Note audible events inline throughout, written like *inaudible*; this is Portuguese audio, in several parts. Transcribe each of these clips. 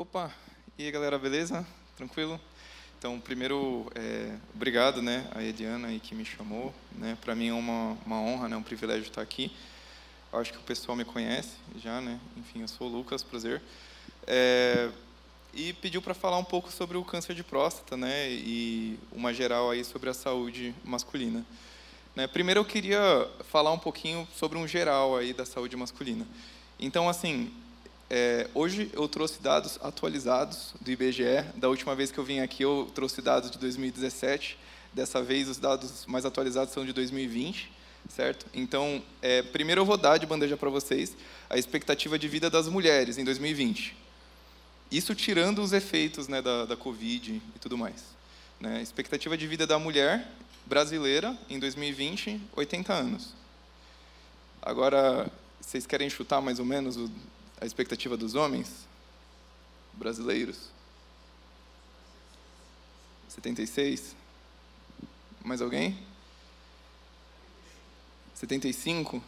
Opa, e aí galera, beleza? Tranquilo? Então, primeiro, é, obrigado, né, a Eliana aí que me chamou, né, para mim é uma, uma honra, né, um privilégio estar aqui. Acho que o pessoal me conhece já, né, enfim, eu sou o Lucas, prazer. É, e pediu para falar um pouco sobre o câncer de próstata, né, e uma geral aí sobre a saúde masculina. Né, primeiro eu queria falar um pouquinho sobre um geral aí da saúde masculina. Então, assim, é, hoje eu trouxe dados atualizados do IBGE. Da última vez que eu vim aqui, eu trouxe dados de 2017. Dessa vez, os dados mais atualizados são de 2020, certo? Então, é, primeiro eu vou dar de bandeja para vocês a expectativa de vida das mulheres em 2020. Isso tirando os efeitos né, da, da Covid e tudo mais. Né? Expectativa de vida da mulher brasileira em 2020, 80 anos. Agora, vocês querem chutar mais ou menos o a expectativa dos homens brasileiros? 76? Mais alguém? 75?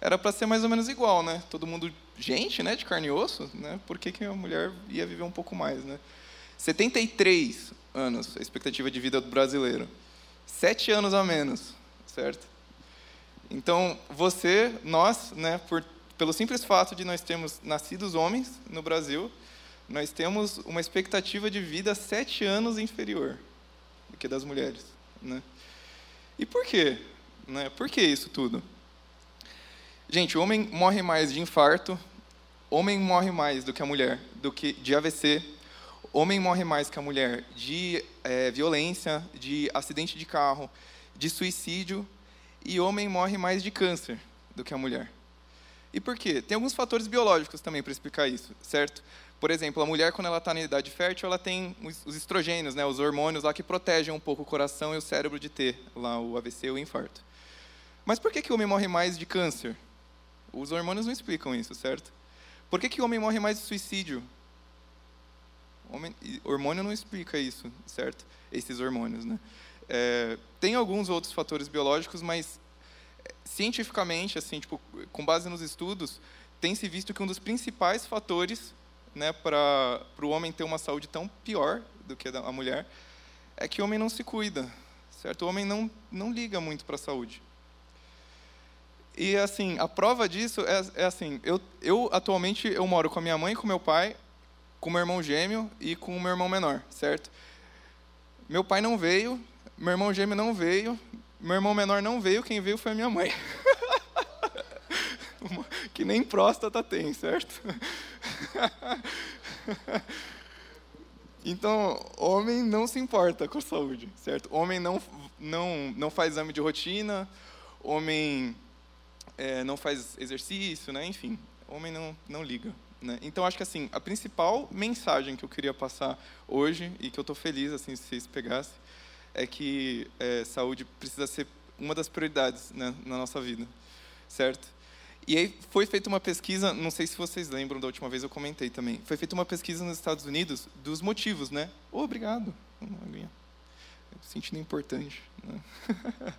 Era para ser mais ou menos igual, né? Todo mundo gente, né, de carne e osso, né? Por que, que a mulher ia viver um pouco mais, né? 73 anos, a expectativa de vida do brasileiro. Sete anos a menos, certo? Então, você, nós, né, por pelo simples fato de nós termos nascidos homens no Brasil, nós temos uma expectativa de vida sete anos inferior do que das mulheres. Né? E por quê? Né? Por que isso tudo? Gente, o homem morre mais de infarto, homem morre mais do que a mulher, do que de AVC, homem morre mais que a mulher de é, violência, de acidente de carro, de suicídio, e homem morre mais de câncer do que a mulher. E por quê? Tem alguns fatores biológicos também para explicar isso, certo? Por exemplo, a mulher, quando ela está na idade fértil, ela tem os estrogênios, né, os hormônios lá que protegem um pouco o coração e o cérebro de ter lá o AVC ou o infarto. Mas por que, que o homem morre mais de câncer? Os hormônios não explicam isso, certo? Por que, que o homem morre mais de suicídio? Homem, hormônio não explica isso, certo? Esses hormônios, né? É, tem alguns outros fatores biológicos, mas cientificamente, assim, tipo, com base nos estudos, tem se visto que um dos principais fatores né, para o homem ter uma saúde tão pior do que a mulher é que o homem não se cuida, certo? O homem não, não liga muito para a saúde. E assim, a prova disso é, é, assim, eu, eu atualmente eu moro com a minha mãe, com meu pai, com meu irmão gêmeo e com o meu irmão menor, certo? Meu pai não veio, meu irmão gêmeo não veio, meu irmão menor não veio, quem veio foi a minha mãe. *laughs* que nem próstata tem, certo? Então, homem não se importa com a saúde, certo? Homem não, não, não faz exame de rotina, homem é, não faz exercício, né? enfim, homem não, não liga. Né? Então, acho que assim, a principal mensagem que eu queria passar hoje, e que eu estou feliz assim, se vocês pegassem, é que é, saúde precisa ser uma das prioridades né, na nossa vida, certo? E aí foi feita uma pesquisa, não sei se vocês lembram da última vez eu comentei também. Foi feita uma pesquisa nos Estados Unidos dos motivos, né? Oh, obrigado. Sentindo importante. Né? *laughs*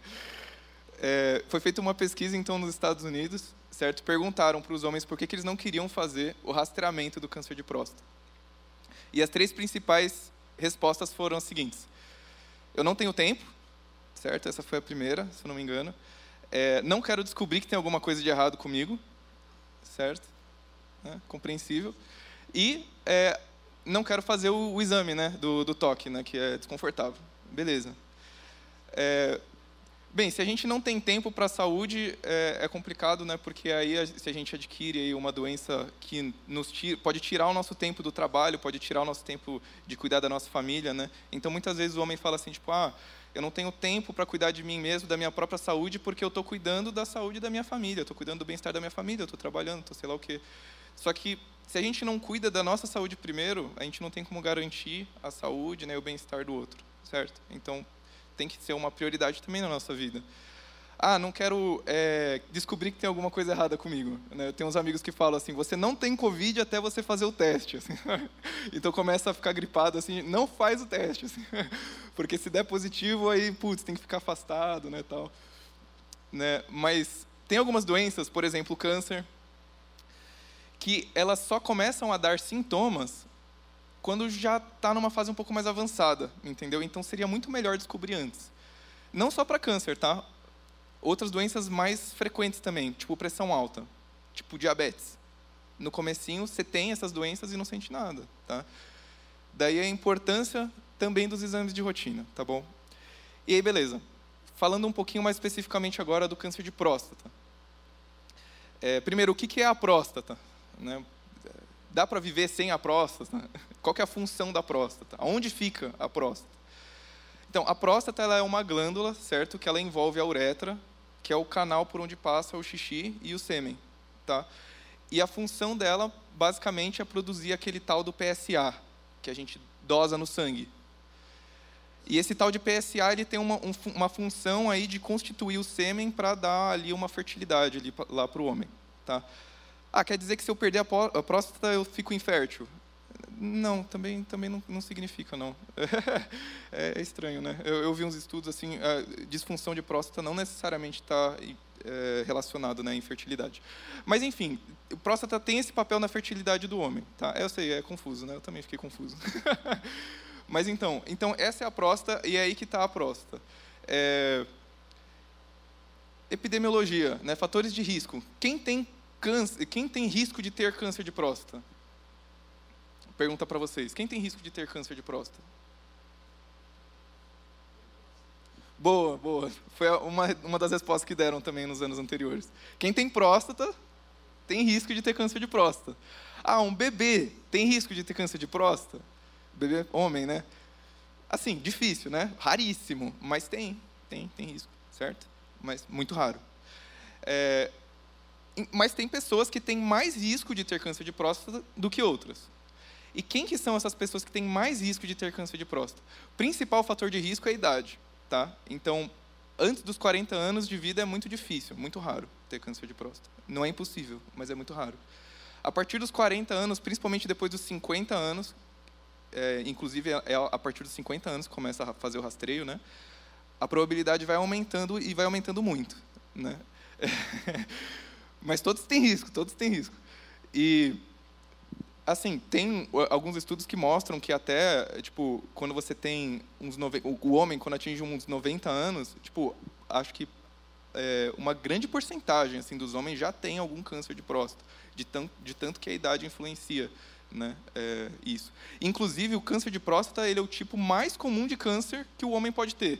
é, foi feita uma pesquisa então nos Estados Unidos, certo? Perguntaram para os homens por que, que eles não queriam fazer o rastreamento do câncer de próstata. E as três principais respostas foram as seguintes: eu não tenho tempo, certo? Essa foi a primeira, se eu não me engano. É, não quero descobrir que tem alguma coisa de errado comigo, certo? É, compreensível. E é, não quero fazer o, o exame né, do, do, toque, né, que é desconfortável. Beleza. Bem, se a gente não tem tempo para a saúde, é, é, complicado, né? Porque aí, se a gente adquire aí uma doença que nos tira, pode tirar o nosso tempo do trabalho, pode tirar o nosso tempo de cuidar da nossa família, né? Então, muitas vezes o homem fala assim, tipo, ah, eu não tenho tempo para cuidar de mim mesmo, da minha própria saúde, porque eu estou cuidando da saúde da minha família, estou cuidando do bem-estar da minha família, estou trabalhando, estou sei lá o quê. Só que se a gente não cuida da nossa saúde primeiro, a gente não tem como garantir a saúde, né, o bem-estar do outro, certo? Então, tem que ser uma prioridade também na nossa vida. Ah, não quero é, descobrir que tem alguma coisa errada comigo. Né? Eu tenho uns amigos que falam assim: você não tem Covid até você fazer o teste. *laughs* Assim, então começa a ficar gripado assim, não faz o teste. Assim, *laughs* porque se der positivo, aí, putz, tem que ficar afastado, né, tal. Né? Mas tem algumas doenças, por exemplo, o câncer, que elas só começam a dar sintomas quando já está numa fase um pouco mais avançada, entendeu? Então seria muito melhor descobrir antes. Não só para câncer, tá? Outras doenças mais frequentes também, tipo pressão alta, tipo diabetes. No comecinho você tem essas doenças e não sente nada, tá? Daí a importância também dos exames de rotina, tá bom? E aí, beleza. Falando um pouquinho mais especificamente agora do câncer de próstata. É, primeiro, o que é a próstata? Né? Dá para viver sem a próstata? *laughs* Qual é a função da próstata? Onde fica a próstata? Então, a próstata ela é uma glândula, certo? Que ela envolve a uretra, que é o canal por onde passa o xixi e o sêmen, tá? E a função dela, basicamente, é produzir aquele tal do PSA, que a gente dosa no sangue. E esse tal de PSA ele tem uma, um, uma função aí de constituir o sêmen para dar ali uma fertilidade ali, lá para o homem, tá? Ah, quer dizer que se eu perder a próstata eu fico infértil? Não, também, também não, não significa, não. *laughs* é, é, estranho, né? Eu, eu, vi uns estudos assim, a disfunção de próstata não necessariamente está é, relacionado né, à infertilidade. Mas, enfim, a próstata tem esse papel na fertilidade do homem. Tá? Eu sei, é confuso, né? Eu também fiquei confuso. *laughs* Mas, então, então, essa é a próstata e é aí que está a próstata. É... Epidemiologia, né? fatores de risco. Quem tem câncer, quem tem risco de ter câncer de próstata? Pergunta para vocês: quem tem risco de ter câncer de próstata? Boa, boa. Foi uma, uma das respostas que deram também nos anos anteriores. Quem tem próstata tem risco de ter câncer de próstata. Ah, um bebê tem risco de ter câncer de próstata? Bebê homem, né? Assim, difícil, né? Raríssimo, mas tem, tem, tem risco, certo? Mas muito raro. É, mas tem pessoas que têm mais risco de ter câncer de próstata do que outras. E quem que são essas pessoas que têm mais risco de ter câncer de próstata? O principal fator de risco é a idade. Tá? Então, antes dos 40 anos de vida é muito difícil, muito raro ter câncer de próstata. Não é impossível, mas é muito raro. A partir dos 40 anos, principalmente depois dos 50 anos, é, inclusive é a partir dos 50 anos que começa a fazer o rastreio, né? A probabilidade vai aumentando e vai aumentando muito, né? *laughs* mas todos têm risco, todos têm risco. E assim, tem alguns estudos que mostram que até, tipo, quando você tem uns... Nove... O homem, quando atinge uns 90 anos, tipo, acho que é, uma grande porcentagem assim, dos homens já tem algum câncer de próstata, de, tanto, de tanto que a idade influencia né, é, isso. Inclusive, o câncer de próstata ele é o tipo mais comum de câncer que o homem pode ter.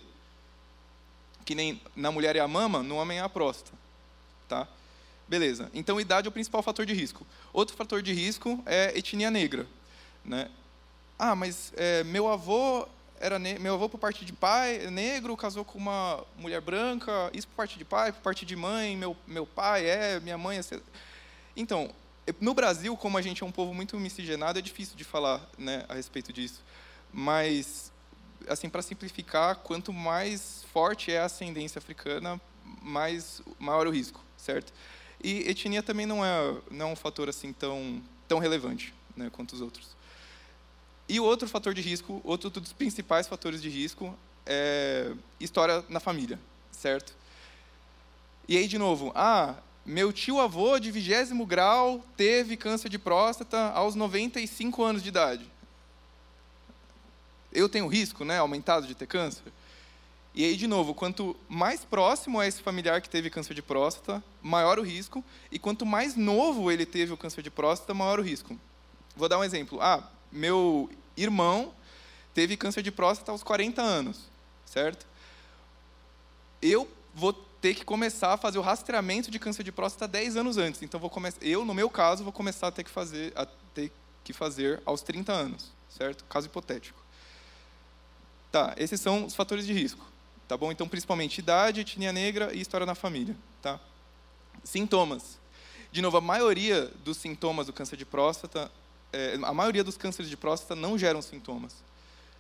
Que nem na mulher é a mama, no homem é a próstata. Tá? Beleza. Então, idade é o principal fator de risco. Outro fator de risco é etnia negra. Né? Ah, mas é, meu avô era meu avô por parte de pai é negro casou com uma mulher branca. Isso por parte de pai, por parte de mãe. Meu meu pai é, minha mãe é. Então, no Brasil, como a gente é um povo muito miscigenado, é difícil de falar né, a respeito disso. Mas, assim, para simplificar, quanto mais forte é a ascendência africana, mais maior o risco, certo? E etnia também não é, não é um fator assim tão, tão relevante né, quanto os outros. E outro fator de risco, outro dos principais fatores de risco, é história na família, certo? E aí, de novo, ah, meu tio-avô de vigésimo grau teve câncer de próstata aos 95 anos de idade. Eu tenho risco né, aumentado de ter câncer? E aí, de novo, quanto mais próximo é esse familiar que teve câncer de próstata, maior o risco. E quanto mais novo ele teve o câncer de próstata, maior o risco. Vou dar um exemplo. Ah, meu irmão teve câncer de próstata aos 40 anos, certo? Eu vou ter que começar a fazer o rastreamento de câncer de próstata 10 anos antes. Então, vou começar, eu, no meu caso, vou começar a ter que fazer, a ter que fazer aos 30 anos, certo? Caso hipotético. Tá, esses são os fatores de risco. Tá bom? Então, principalmente idade, etnia negra e história na família. Tá? Sintomas. De novo, a maioria dos sintomas do câncer de próstata, é, a maioria dos cânceres de próstata não geram sintomas.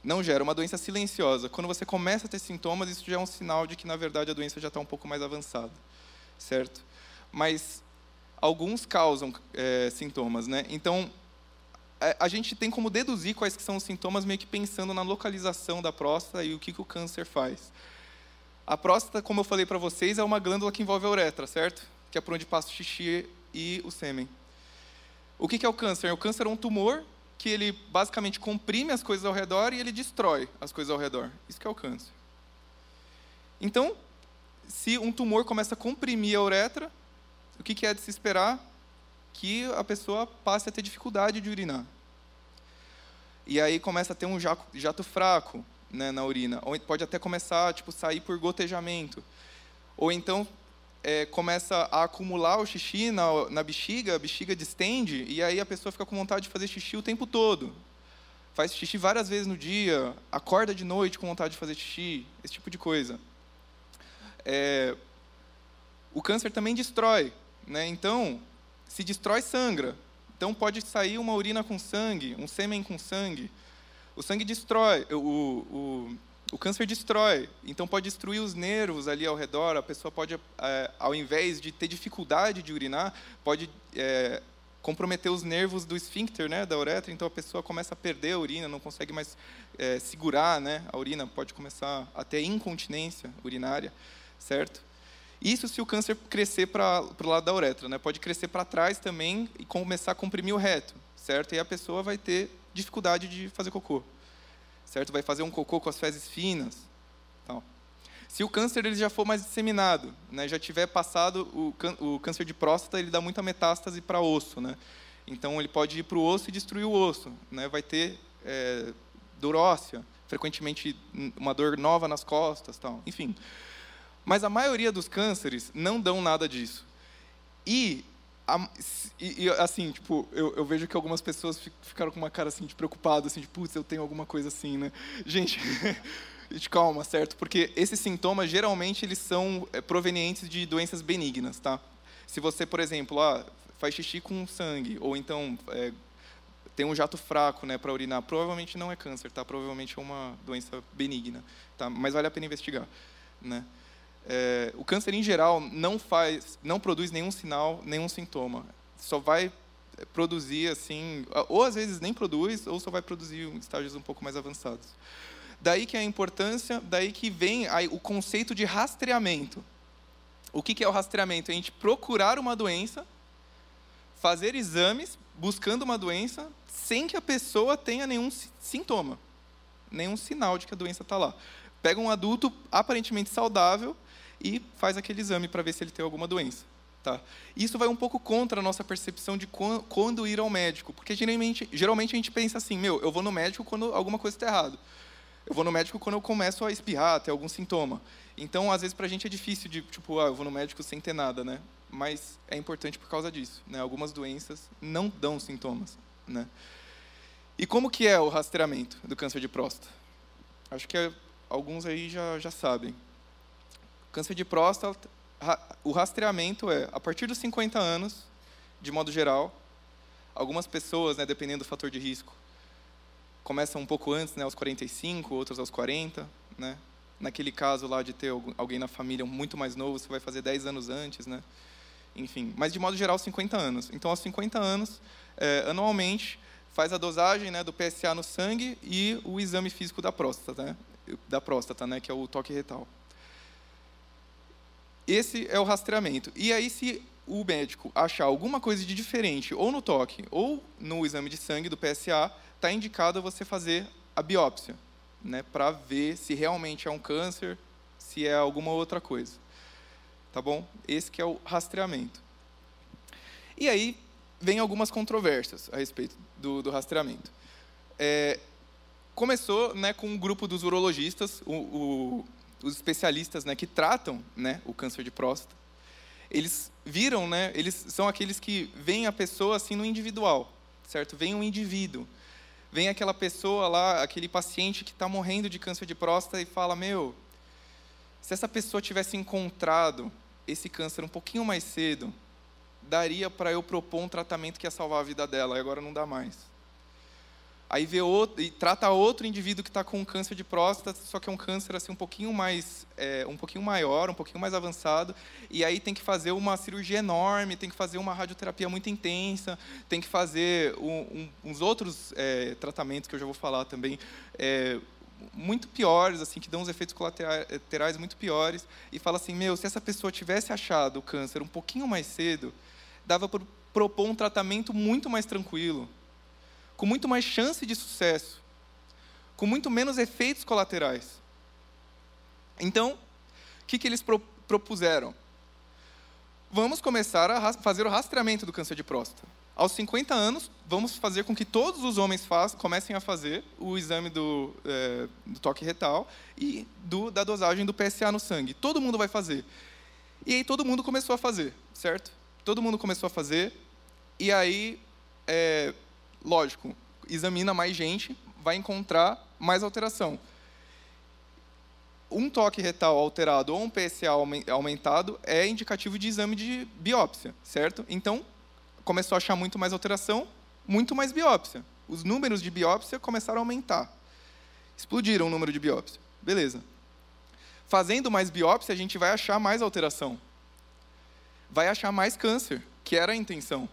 Não gera, uma doença silenciosa. Quando você começa a ter sintomas, isso já é um sinal de que, na verdade, a doença já está um pouco mais avançada. Certo? Mas alguns causam é, sintomas, né? Então, a gente tem como deduzir quais que são os sintomas meio que pensando na localização da próstata e o que, que o câncer faz. A próstata, como eu falei para vocês, é uma glândula que envolve a uretra, certo? Que é por onde passa o xixi e o sêmen. O que é o câncer? O câncer é um tumor que ele basicamente comprime as coisas ao redor e ele destrói as coisas ao redor. Isso que é o câncer. Então, se um tumor começa a comprimir a uretra, o que é de se esperar? Que a pessoa passe a ter dificuldade de urinar. E aí começa a ter um jato, fraco né, na urina. Ou pode até começar tipo, sair por gotejamento. Ou então é, começa a acumular o xixi na, na bexiga, a bexiga distende, e aí a pessoa fica com vontade de fazer xixi o tempo todo. Faz xixi várias vezes no dia, acorda de noite com vontade de fazer xixi, esse tipo de coisa. É, o câncer também destrói, né? então, se destrói, sangra. Então, pode sair uma urina com sangue, um sêmen com sangue. O sangue destrói, o, o, o câncer destrói, então pode destruir os nervos ali ao redor. A pessoa pode, é, ao invés de ter dificuldade de urinar, pode é, comprometer os nervos do esfíncter, né, da uretra. Então a pessoa começa a perder a urina, não consegue mais é, segurar, né, a urina. Pode começar a incontinência urinária, certo? Isso se o câncer crescer para o lado da uretra, né? Pode crescer para trás também e começar a comprimir o reto, certo? E a pessoa vai ter dificuldade de fazer cocô certo? Vai fazer um cocô com as fezes finas. Tal. Se o câncer ele já for mais disseminado, né, já tiver passado o, o câncer de próstata, ele dá muita metástase para osso, né? Então ele pode ir para o osso e destruir o osso, né? Vai ter é, dor óssea, frequentemente uma dor nova nas costas, tal. Enfim. Mas a maioria dos cânceres não dão nada disso. E e, e, assim, tipo, eu, eu, vejo que algumas pessoas ficaram com uma cara assim de preocupado, assim, de putz, eu tenho alguma coisa assim, né? *laughs* *laughs* Gente, calma, certo? Porque esses sintomas geralmente eles são é, provenientes de doenças benignas, tá? Se você, por exemplo, ah, faz xixi com sangue, ou então é, tem um jato fraco, né, para urinar, provavelmente não é câncer, tá? Provavelmente é uma doença benigna, tá? Mas vale a pena investigar, né? É, o câncer em geral não faz, não produz nenhum sinal, nenhum sintoma. Só vai produzir assim, ou às vezes nem produz, ou só vai produzir em estágios um pouco mais avançados. Daí que é a importância, daí que vem o conceito de rastreamento. O que é o rastreamento? É a gente procurar uma doença, fazer exames buscando uma doença, sem que a pessoa tenha nenhum sintoma, nenhum sinal de que a doença está lá. Pega um adulto aparentemente saudável e faz aquele exame para ver se ele tem alguma doença. Tá? Isso vai um pouco contra a nossa percepção de quando ir ao médico, porque geralmente, geralmente a gente pensa assim, meu, eu vou no médico quando alguma coisa está errada. Eu vou no médico quando eu começo a espirrar, ter algum sintoma. Então, às vezes, para a gente é difícil de, tipo, ah, eu vou no médico sem ter nada, né? Mas é importante por causa disso, né? Algumas doenças não dão sintomas, né? E como que é o rastreamento do câncer de próstata? Acho que é, alguns aí já, já sabem. Câncer de próstata, o rastreamento é a partir dos 50 anos, de modo geral. Algumas pessoas, né, dependendo do fator de risco, começam um pouco antes, né, aos 45, outros aos 40, né? Naquele caso lá de ter alguém na família muito mais novo, você vai fazer 10 anos antes, né? Enfim, mas de modo geral 50 anos. Então, aos 50 anos, é, anualmente, faz a dosagem né, do PSA no sangue e o exame físico da próstata, né? Da próstata, né, que é o toque retal. Esse é o rastreamento. E aí, se o médico achar alguma coisa de diferente, ou no toque, ou no exame de sangue do PSA, está indicado você fazer a biópsia, né, para ver se realmente é um câncer, se é alguma outra coisa. Tá bom? Esse que é o rastreamento. E aí vem algumas controvérsias a respeito do, do rastreamento. É, começou né, com um grupo dos urologistas, o, o os especialistas né, que tratam né, o câncer de próstata, eles viram, né, eles são aqueles que veem a pessoa assim no individual, certo? Vem um indivíduo, vem aquela pessoa lá, aquele paciente que está morrendo de câncer de próstata e fala, meu, se essa pessoa tivesse encontrado esse câncer um pouquinho mais cedo, daria para eu propor um tratamento que ia salvar a vida dela, e agora não dá mais. Aí vê outro, e trata outro indivíduo que está com um câncer de próstata, só que é um câncer assim um pouquinho mais, é, um pouquinho maior, um pouquinho mais avançado, e aí tem que fazer uma cirurgia enorme, tem que fazer uma radioterapia muito intensa, tem que fazer um, um, uns outros é, tratamentos que eu já vou falar também, é, muito piores, assim, que dão uns efeitos colaterais muito piores, e fala assim, meu, se essa pessoa tivesse achado o câncer um pouquinho mais cedo, dava para propor um tratamento muito mais tranquilo com muito mais chance de sucesso, com muito menos efeitos colaterais. Então, o que, que eles pro, propuseram? Vamos começar a fazer o rastreamento do câncer de próstata. Aos 50 anos, vamos fazer com que todos os homens comecem a fazer o exame do, é, do toque retal e do, da dosagem do PSA no sangue. Todo mundo vai fazer. E aí todo mundo começou a fazer, certo? Todo mundo começou a fazer. E aí, é, lógico, examina mais gente, vai encontrar mais alteração um toque retal alterado ou um PSA aumentado é indicativo de exame de biópsia, certo? Então, começou a achar muito mais alteração, muito mais biópsia. Os números de biópsia começaram a aumentar. Explodiram o número de biópsia. Beleza. Fazendo mais biópsia, a gente vai achar mais alteração. Vai achar mais câncer, que era a intenção.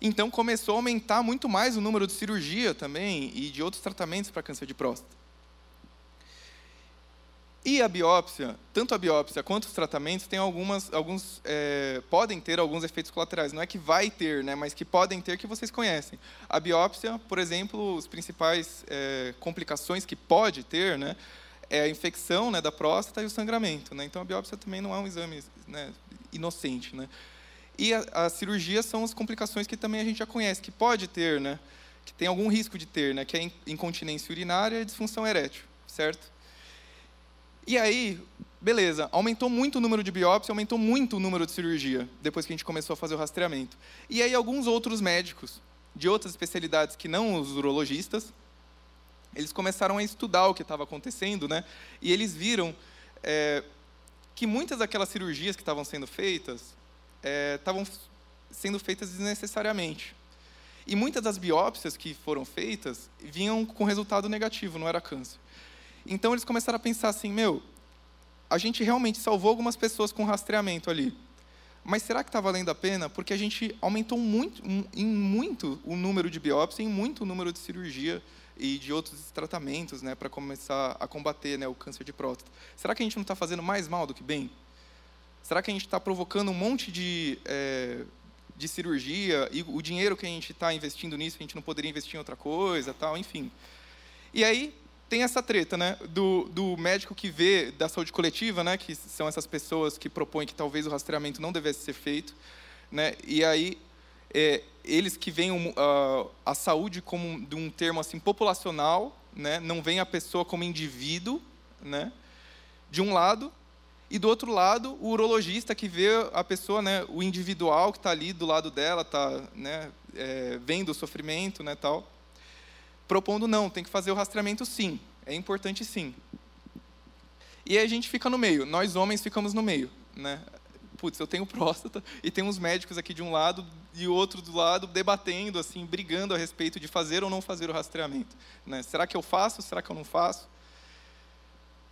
Então começou a aumentar muito mais o número de cirurgia também e de outros tratamentos para câncer de próstata. E a biópsia, tanto a biópsia quanto os tratamentos, tem algumas, alguns, é, podem ter alguns efeitos colaterais. Não é que vai ter, né, mas que podem ter que vocês conhecem. A biópsia, por exemplo, as principais é, complicações que pode ter, né, é a infecção né, da próstata e o sangramento. Né? Então, a biópsia também não é um exame né, inocente. Né? E a, a cirurgia são as complicações que também a gente já conhece, que pode ter, né, que tem algum risco de ter, né, que é incontinência urinária e disfunção erétil, certo? E aí, beleza, aumentou muito o número de biópsia, aumentou muito o número de cirurgia, depois que a gente começou a fazer o rastreamento. E aí, alguns outros médicos, de outras especialidades que não os urologistas, eles começaram a estudar o que estava acontecendo, né? E eles viram é, que muitas daquelas cirurgias que estavam sendo feitas é, estavam sendo feitas desnecessariamente. E muitas das biópsias que foram feitas vinham com resultado negativo, não era câncer. Então eles começaram a pensar assim: meu, a gente realmente salvou algumas pessoas com rastreamento ali. Mas será que está valendo a pena? Porque a gente aumentou muito, em muito o número de biópsia, em muito o número de cirurgia e de outros tratamentos, né, para começar a combater né, o câncer de próstata. Será que a gente não está fazendo mais mal do que bem? Será que a gente está provocando um monte de, é, de cirurgia e o dinheiro que a gente está investindo nisso a gente não poderia investir em outra coisa, tal, enfim. E aí tem essa treta, né, do, do médico que vê da saúde coletiva, né, que são essas pessoas que propõem que talvez o rastreamento não devesse ser feito, né, e aí é, eles que veem uh, a saúde como de um termo assim populacional, né, não veem a pessoa como indivíduo, né, de um lado, e do outro lado o urologista que vê a pessoa, né, o individual que está ali do lado dela, está, né, é, vendo o sofrimento, né, tal propondo não, tem que fazer o rastreamento sim, é importante sim. E aí a gente fica no meio, nós homens ficamos no meio, né? Putz, eu tenho *laughs* próstata e tem uns médicos aqui de um lado e outro do lado debatendo, assim, brigando a respeito de fazer ou não fazer o rastreamento. Né? Será que eu faço? Será que eu não faço?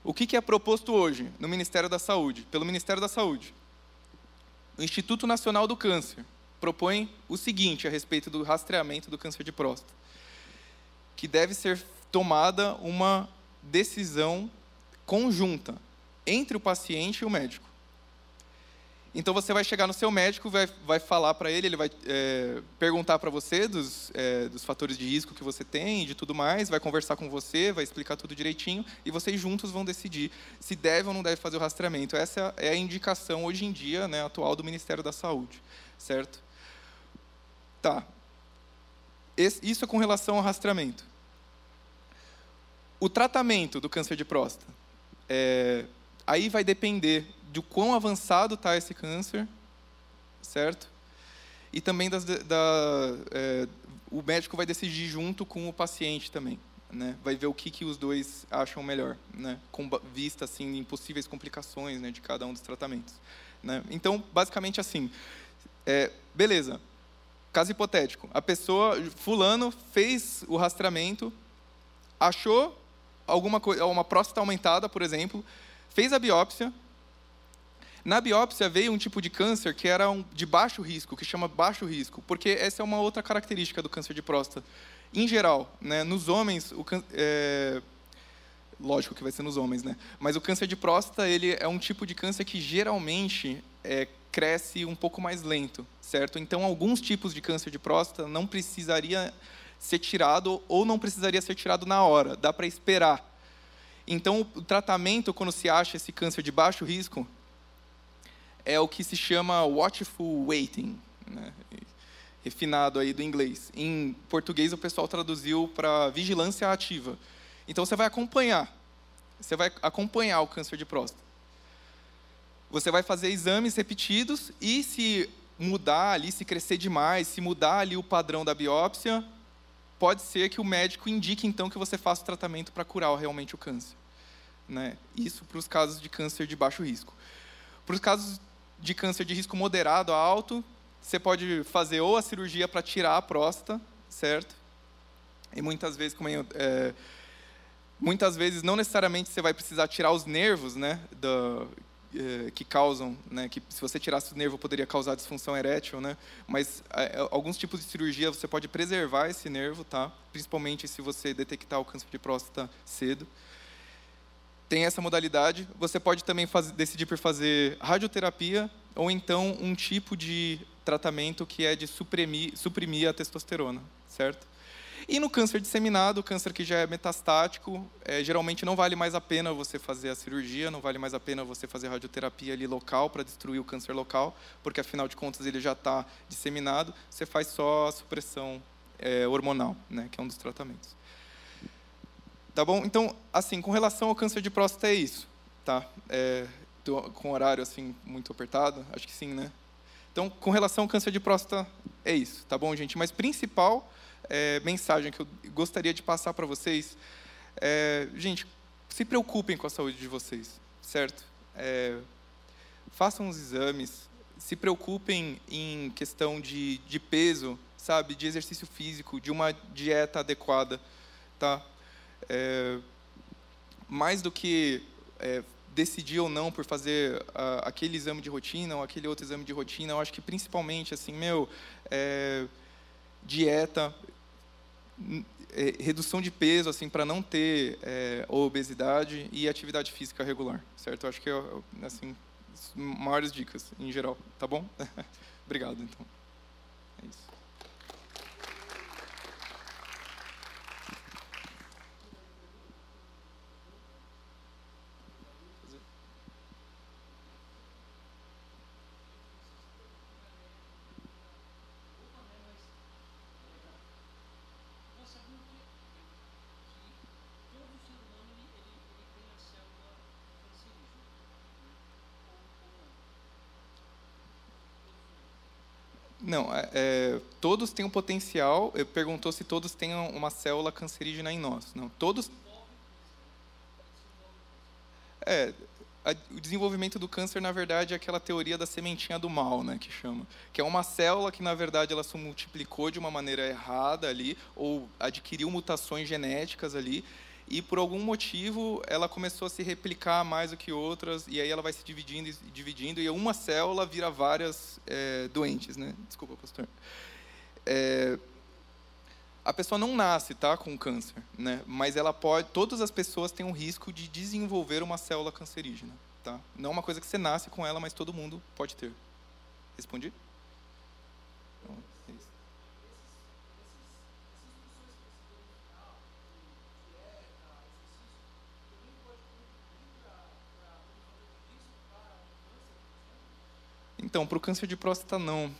O que é proposto hoje no Ministério da Saúde, pelo Ministério da Saúde? O Instituto Nacional do Câncer propõe o seguinte a respeito do rastreamento do câncer de próstata que deve ser tomada uma decisão conjunta entre o paciente e o médico. Então você vai chegar no seu médico, vai, vai falar para ele, ele vai é, perguntar para você dos, é, dos fatores de risco que você tem de tudo mais, vai conversar com você, vai explicar tudo direitinho e vocês juntos vão decidir se deve ou não deve fazer o rastreamento. Essa é a indicação hoje em dia, né, atual do Ministério da Saúde, certo? Tá. Isso é com relação ao rastreamento. O tratamento do câncer de próstata, é, aí vai depender de quão avançado está esse câncer, certo? E também das, da, é, o médico vai decidir junto com o paciente também, né? Vai ver o que, que os dois acham melhor, né? Com vista assim em possíveis complicações, né, de cada um dos tratamentos, né? Então, basicamente assim, é, beleza. Caso hipotético, a pessoa, fulano, fez o rastreamento, achou alguma coisa, uma próstata aumentada, por exemplo, fez a biópsia. Na biópsia veio um tipo de câncer que era um, de baixo risco, que chama baixo risco, porque essa é uma outra característica do câncer de próstata. Em geral, né, nos homens, o, é, lógico que vai ser nos homens, né? Mas o câncer de próstata ele é um tipo de câncer que geralmente é, cresce um pouco mais lento, certo? Então, alguns tipos de câncer de próstata não precisaria ser tirado ou não precisaria ser tirado na hora, dá para esperar. Então, o tratamento, quando se acha esse câncer de baixo risco, é o que se chama watchful waiting, né? refinado aí do inglês. Em português, o pessoal traduziu para vigilância ativa. Então, você vai acompanhar. Você vai acompanhar o câncer de próstata. Você vai fazer exames repetidos e se mudar ali, se crescer demais, se mudar ali o padrão da biópsia, pode ser que o médico indique então que você faça o tratamento para curar realmente o câncer. Né? Isso para os casos de câncer de baixo risco. Para os casos de câncer de risco moderado a alto, você pode fazer ou a cirurgia para tirar a próstata, certo? E muitas vezes, como eu, é, muitas vezes não necessariamente você vai precisar tirar os nervos, né, é, que causam, né, que se você tirasse o nervo poderia causar disfunção erétil, né? Mas é, alguns tipos de cirurgia você pode preservar esse nervo, tá? Principalmente se você detectar o câncer de próstata cedo. Tem essa modalidade. Você pode também fazer, decidir por fazer radioterapia ou então um tipo de tratamento que é de suprimir, suprimir a testosterona, certo? E no câncer disseminado, câncer que já é metastático, é, geralmente não vale mais a pena você fazer a cirurgia, não vale mais a pena você fazer radioterapia ali local para destruir o câncer local, porque afinal de contas ele já está disseminado. Você faz só a supressão é, hormonal, né, que é um dos tratamentos. Tá bom? Então, assim, com relação ao câncer de próstata é isso, tá? É, tô com horário assim muito apertado, acho que sim, né? Então, com relação ao câncer de próstata, é isso, tá bom, gente? Mas principal é, mensagem que eu gostaria de passar para vocês é, gente, se preocupem com a saúde de vocês, certo? É, façam os exames, se preocupem em questão de, de peso, sabe, de exercício físico, de uma dieta adequada, tá? É, mais do que é, decidir ou não por fazer uh, aquele exame de rotina ou aquele outro exame de rotina, eu acho que principalmente assim, meu, é, dieta, é, redução de peso, assim, para não ter é, obesidade e atividade física regular, certo? Eu acho que é, assim, maiores dicas em geral, tá bom? *laughs* Obrigado, então. É isso. Não, é, é, todos têm um potencial. Perguntou se todos têm uma célula cancerígena em nós. Não, todos. É, o desenvolvimento do câncer, na verdade, é aquela teoria da sementinha do mal, né, que chama, que é uma célula que, na verdade, ela se multiplicou de uma maneira errada ali, ou adquiriu mutações genéticas ali, e por algum motivo ela começou a se replicar mais do que outras e aí ela vai se dividindo e dividindo e uma célula vira várias é, doentes, né? Desculpa, pastor. É, a pessoa não nasce, tá, com câncer, né? Mas ela pode, todas as pessoas têm um risco de desenvolver uma célula cancerígena, tá? Não é uma coisa que você nasce com ela, mas todo mundo pode ter. Respondi? Então, para o câncer de próstata, não.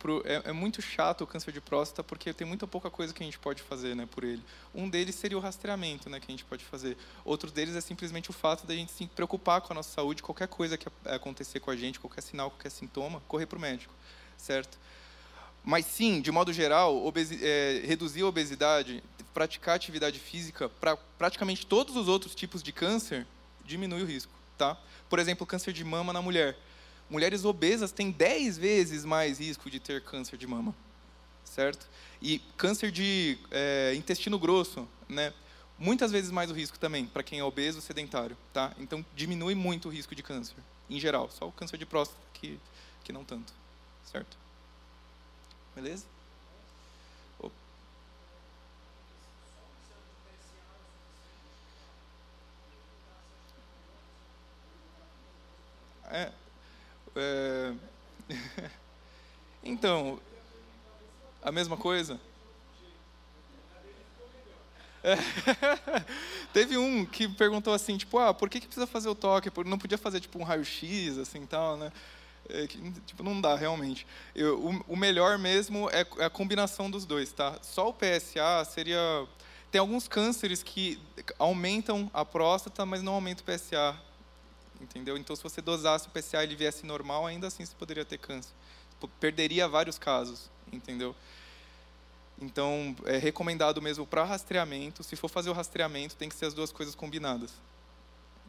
Pro, é, é, muito chato o câncer de próstata porque tem muita pouca coisa que a gente pode fazer né, por ele. Um deles seria o rastreamento né, que a gente pode fazer. Outro deles é simplesmente o fato da gente se preocupar com a nossa saúde, qualquer coisa que acontecer com a gente, qualquer sinal, qualquer sintoma, correr para o médico, certo? Mas sim, de modo geral, é, reduzir a obesidade, praticar atividade física, para praticamente todos os outros tipos de câncer, diminui o risco. Tá? Por exemplo, câncer de mama na mulher mulheres obesas têm 10 vezes mais risco de ter câncer de mama, certo? E câncer de é, intestino grosso, né? Muitas vezes mais o risco também para quem é obeso sedentário, tá? Então diminui muito o risco de câncer, em geral. Só o câncer de próstata que que não tanto, certo? Beleza? É, é, *laughs* então, a mesma coisa? É. *laughs* Teve um que perguntou assim, tipo, ah, por que, que precisa fazer o toque? Não podia fazer tipo um raio-x, assim, tal, né? É, que, tipo, não dá realmente. Eu, o, o, melhor mesmo é, é a combinação dos dois, tá? Só o PSA seria tem alguns cânceres que aumentam a próstata, mas não aumentam o PSA, entendeu? Então, se você dosasse o PSA e ele viesse normal, ainda assim você poderia ter câncer. Perderia vários casos, entendeu? Então, é recomendado mesmo para rastreamento. Se for fazer o rastreamento, tem que ser as duas coisas combinadas.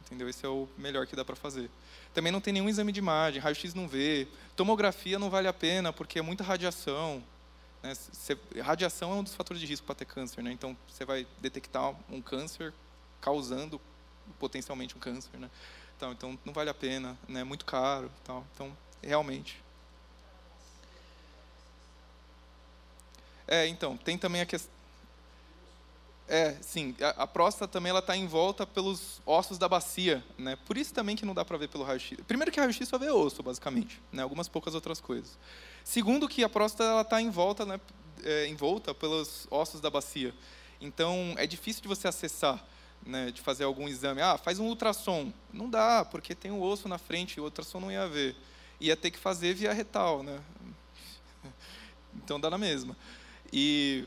Entendeu? Esse é o melhor que dá para fazer. Também não tem nenhum exame de imagem, raio-x não vê. Tomografia não vale a pena, porque é muita radiação. Né? Cê, radiação é um dos fatores de risco para ter câncer. Né? Então, você vai detectar um câncer causando potencialmente um câncer. Né? Então, então, não vale a pena, é né? muito caro. Tal. Então, realmente, É, então, tem também a questão. É, sim, a, a próstata também ela está em volta pelos ossos da bacia, né? Por isso também que não dá para ver pelo raio-x. Primeiro que raio-x só vê osso, basicamente, né? Algumas poucas outras coisas. Segundo que a próstata ela está em volta, né? É, em volta pelos ossos da bacia. Então é difícil de você acessar, né? De fazer algum exame. Ah, faz um ultrassom. Não dá, porque tem o osso na frente, o ultrassom não ia ver. Ia ter que fazer via retal, né? *laughs* Então dá na mesma. E,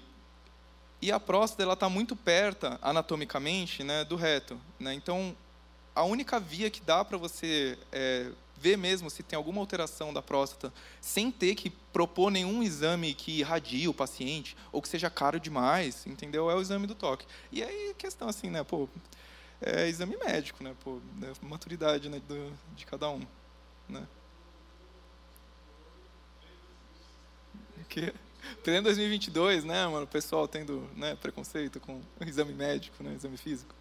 e a próstata ela está muito perto, anatomicamente, né, do reto. Né? Então, a única via que dá para você é, ver mesmo se tem alguma alteração da próstata, sem ter que propor nenhum exame que irradie o paciente, ou que seja caro demais, entendeu? É o exame do toque. E aí, questão assim, né, pô, é exame médico, né, pô, né, maturidade né, do, de cada um, né. Pleno 2022, né, mano? O pessoal tendo né, preconceito com o exame médico, né, exame físico.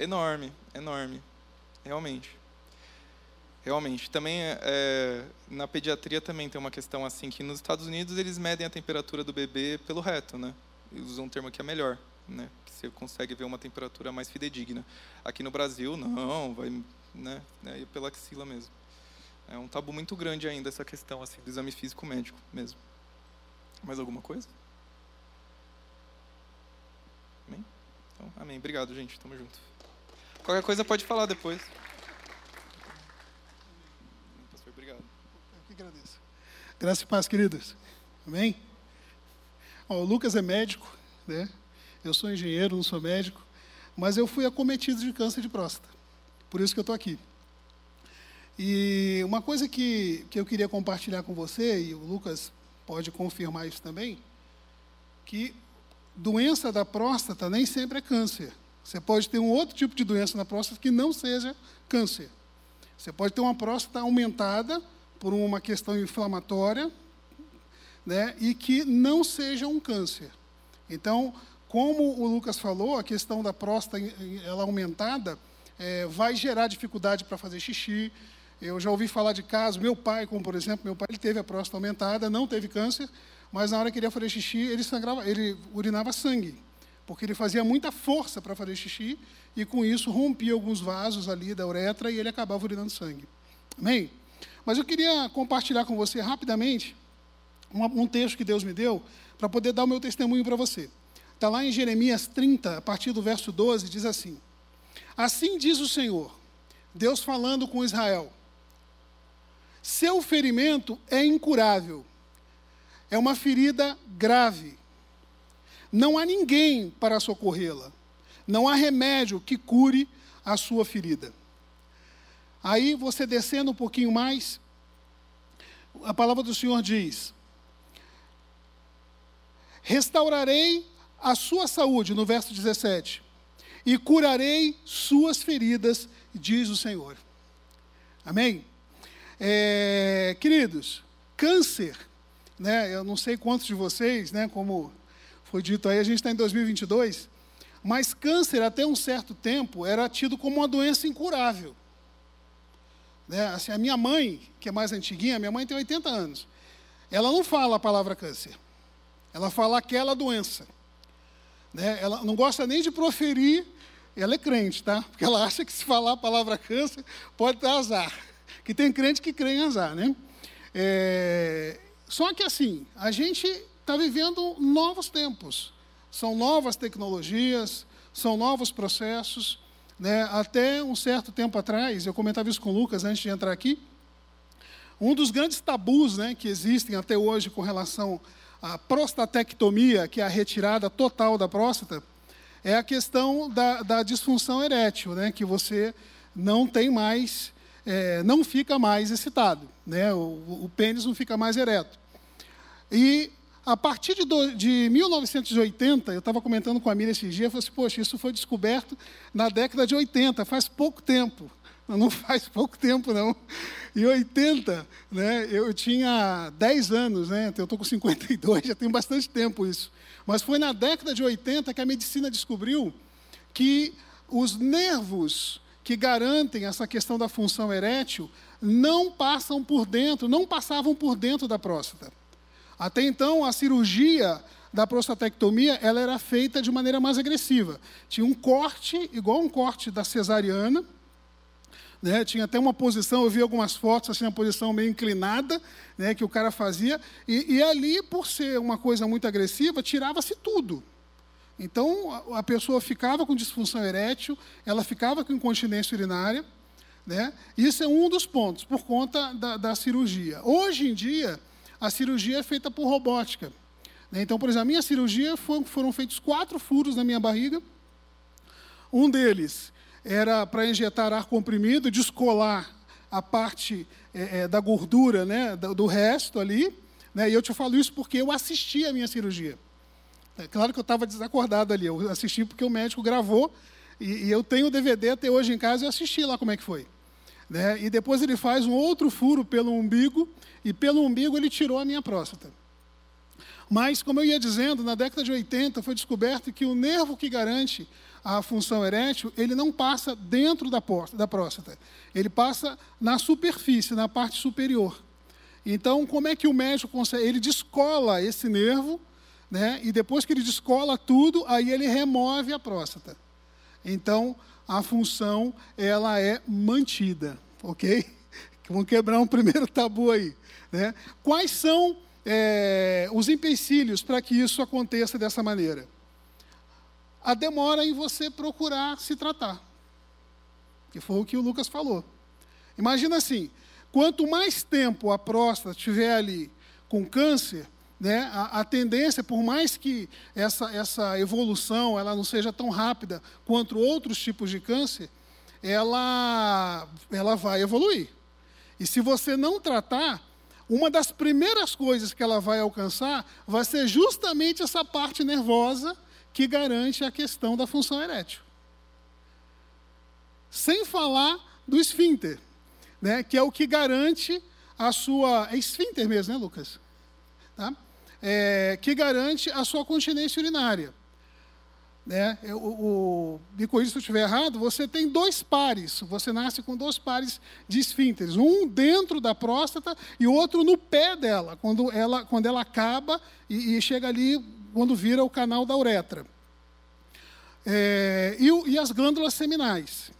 Enorme, enorme. Realmente. Realmente. Também, é, na pediatria também tem uma questão assim, que nos Estados Unidos eles medem a temperatura do bebê pelo reto, né? Eles usam um termo que é melhor, né? Que você consegue ver uma temperatura mais fidedigna. Aqui no Brasil, não, vai, né? É pela axila mesmo. É um tabu muito grande ainda essa questão assim do exame físico médico mesmo. Mais alguma coisa? Amém? Então, amém. Obrigado, gente. Tamo junto. Qualquer coisa pode falar depois. Pastor, obrigado. Eu que agradeço. Graças e paz, queridos. Amém? Ó, o Lucas é médico, né? Eu sou engenheiro, não sou médico, mas eu fui acometido de câncer de próstata. Por isso que eu estou aqui. E uma coisa que, que eu queria compartilhar com você, e o Lucas pode confirmar isso também, que doença da próstata nem sempre é câncer. Você pode ter um outro tipo de doença na próstata que não seja câncer. Você pode ter uma próstata aumentada por uma questão inflamatória, né, e que não seja um câncer. Então, como o Lucas falou, a questão da próstata ela aumentada é, vai gerar dificuldade para fazer xixi, eu já ouvi falar de casos, meu pai, como por exemplo, meu pai ele teve a próstata aumentada, não teve câncer, mas na hora que ele ia fazer xixi, ele, sangrava, ele urinava sangue, porque ele fazia muita força para fazer xixi e com isso rompia alguns vasos ali da uretra e ele acabava urinando sangue. Amém? Mas eu queria compartilhar com você rapidamente um, texto que Deus me deu para poder dar o meu testemunho para você. Está lá em Jeremias 30, a partir do verso 12, diz assim: Assim diz o Senhor, Deus falando com Israel seu ferimento é incurável. É uma ferida grave. Não há ninguém para socorrê-la. Não há remédio que cure a sua ferida. Aí, você descendo um pouquinho mais, a palavra do Senhor diz: Restaurarei a sua saúde, no verso 17, e curarei suas feridas, diz o Senhor. Amém? É, queridos, câncer, né, eu não sei quantos de vocês, né, como foi dito aí, a gente está em 2022, mas câncer, até um certo tempo, era tido como uma doença incurável. Né? Assim, a minha mãe, que é mais antiguinha, minha mãe tem 80 anos, ela não fala a palavra câncer, ela fala aquela doença. Né? Ela não gosta nem de proferir ela é crente, tá? Porque ela acha que se falar a palavra câncer pode dar azar. Que tem crente que crê em azar, né? É, só que assim, a gente está vivendo novos tempos. São novas tecnologias, são novos processos. Né? Até um certo tempo atrás, eu comentava isso com o Lucas antes de entrar aqui, um dos grandes tabus né, que existem até hoje com relação à prostatectomia, que é a retirada total da próstata, é a questão da, da disfunção erétil, né, que você não tem mais, é, não fica mais excitado, né, o, o pênis não fica mais ereto. E a partir de, do, de 1980, eu estava comentando com a Miriam esse dia, eu falei assim, poxa, isso foi descoberto na década de 80, faz pouco tempo. *laughs* Não faz pouco tempo, não. Em 80, né, eu tinha 10 anos, né, então eu estou com 52, já tem bastante tempo isso. Mas foi na década de 80 que a medicina descobriu que os nervos que garantem essa questão da função erétil não passam por dentro, não passavam por dentro da próstata. Até então, a cirurgia da prostatectomia ela era feita de maneira mais agressiva. Tinha um corte, igual um corte da cesariana, né? Tinha até uma posição, eu vi algumas fotos assim, uma posição meio inclinada, né, que o cara fazia, e, e ali, por ser uma coisa muito agressiva, tirava-se tudo. Então, a, pessoa ficava com disfunção erétil, ela ficava com incontinência urinária, né? Isso é um dos pontos, por conta da, da cirurgia. Hoje em dia, a cirurgia é feita por robótica. Né? Então, por exemplo, a minha cirurgia foram feitos quatro furos na minha barriga. Um deles era para injetar ar comprimido, descolar a parte é, é, da gordura né, do, do resto ali. Né, e eu te falo isso porque eu assisti a minha cirurgia. É claro que eu estava desacordado ali, eu assisti porque o médico gravou, e, e eu tenho o DVD até hoje em casa e assisti lá como é que foi. Né? E depois ele faz um outro furo pelo umbigo, e pelo umbigo ele tirou a minha próstata. Mas, como eu ia dizendo, na década de 80 foi descoberto que o nervo que garante a função erétil, ele não passa dentro da, porta, da próstata, ele passa na superfície, na parte superior. Então, como é que o médico consegue? Ele descola esse nervo, né? e depois que ele descola tudo, aí ele remove a próstata. Então, a função ela é mantida, ok? *laughs* Vamos quebrar um primeiro tabu aí. Né? Quais são é, os empecilhos para que isso aconteça dessa maneira? a demora em você procurar se tratar. Que foi o que o Lucas falou. Imagina assim: quanto mais tempo a próstata estiver ali com câncer, né, a, a, tendência, por mais que essa, essa evolução ela não seja tão rápida quanto outros tipos de câncer, ela, ela vai evoluir. E se você não tratar, uma das primeiras coisas que ela vai alcançar vai ser justamente essa parte nervosa que garante a questão da função erétil. Sem falar do esfíncter, né, que é o que garante a sua. É esfíncter mesmo, né, Lucas? Tá? É, que garante a sua continência urinária. Né? O, o, me corrija se eu estiver errado, você tem dois pares, você nasce com dois pares de esfínteres, um dentro da próstata e outro no pé dela, quando ela, quando ela acaba e, e chega ali quando vira o canal da uretra. É, e, e as glândulas seminais.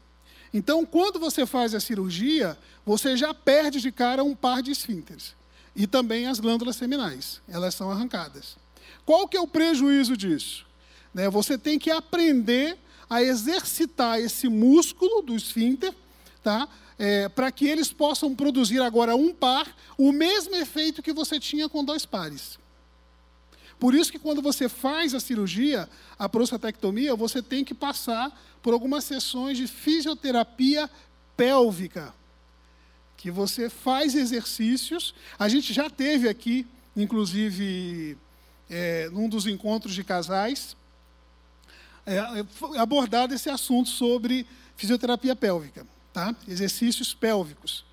Então, quando você faz a cirurgia, você já perde de cara um par de esfínteres. E também as glândulas seminais, elas são arrancadas. Qual que é o prejuízo disso? Né, você tem que aprender a exercitar esse músculo do esfíncter, tá? É, para que eles possam produzir agora um par, o mesmo efeito que você tinha com dois pares. Por isso que quando você faz a cirurgia, a prostatectomia, você tem que passar por algumas sessões de fisioterapia pélvica, que você faz exercícios. A gente já teve aqui, inclusive, é, num dos encontros de casais, é, abordado esse assunto sobre fisioterapia pélvica, tá? Exercícios pélvicos.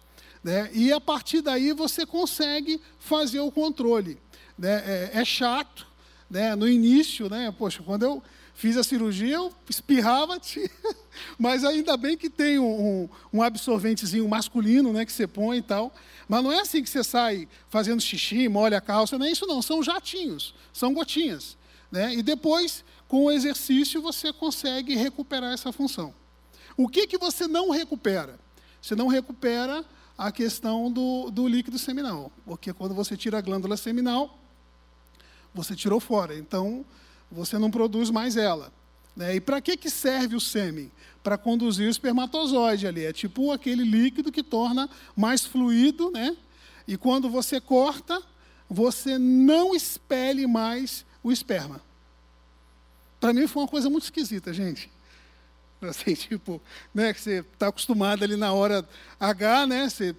Né? E a partir daí você consegue fazer o controle né, é, é chato, né, no início, né, poxa, quando eu fiz a cirurgia, eu espirrava, *laughs* mas ainda bem que tem um, um, absorventezinho masculino, né, que você põe e tal. Mas não é assim que você sai fazendo xixi, molha a calça, não é isso não, são jatinhos, são gotinhas. Né? E depois, com o exercício você consegue recuperar essa função. O que, que você não recupera? Você não recupera a questão do, do líquido seminal, porque quando você tira a glândula seminal, você tirou fora, então você não produz mais ela. Né? E para que, que serve o sêmen? Para conduzir o espermatozoide ali. É tipo aquele líquido que torna mais fluido, né? E quando você corta, você não expele mais o esperma. Para mim foi uma coisa muito esquisita, gente. *laughs* Assim, tipo, né, que você está acostumado ali na hora H, né? Você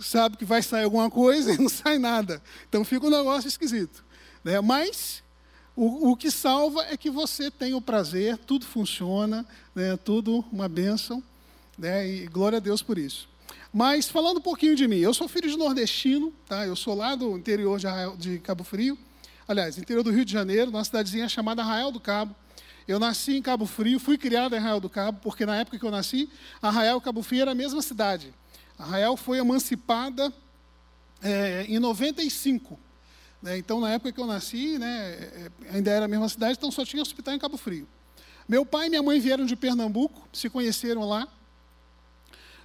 sabe que vai sair alguma coisa *laughs* e não sai nada. Então fica um negócio esquisito. Né? Mas o, o que salva é que você tem o prazer, tudo funciona, né? tudo uma bênção. Né? E glória a Deus por isso. Mas falando um pouquinho de mim, eu sou filho de nordestino, tá? eu sou lá do interior de, de Cabo Frio, aliás, interior do Rio de Janeiro, numa cidadezinha chamada Arraial do Cabo. Eu nasci em Cabo Frio, fui criado em Arraial do Cabo, porque na época que eu nasci, Arraial e Cabo Frio era a mesma cidade. Arraial foi emancipada é, em 95. Né? Então, na época que eu nasci, né, é, ainda era a mesma cidade, então só tinha hospital em Cabo Frio. Meu pai e minha mãe vieram de Pernambuco, se conheceram lá.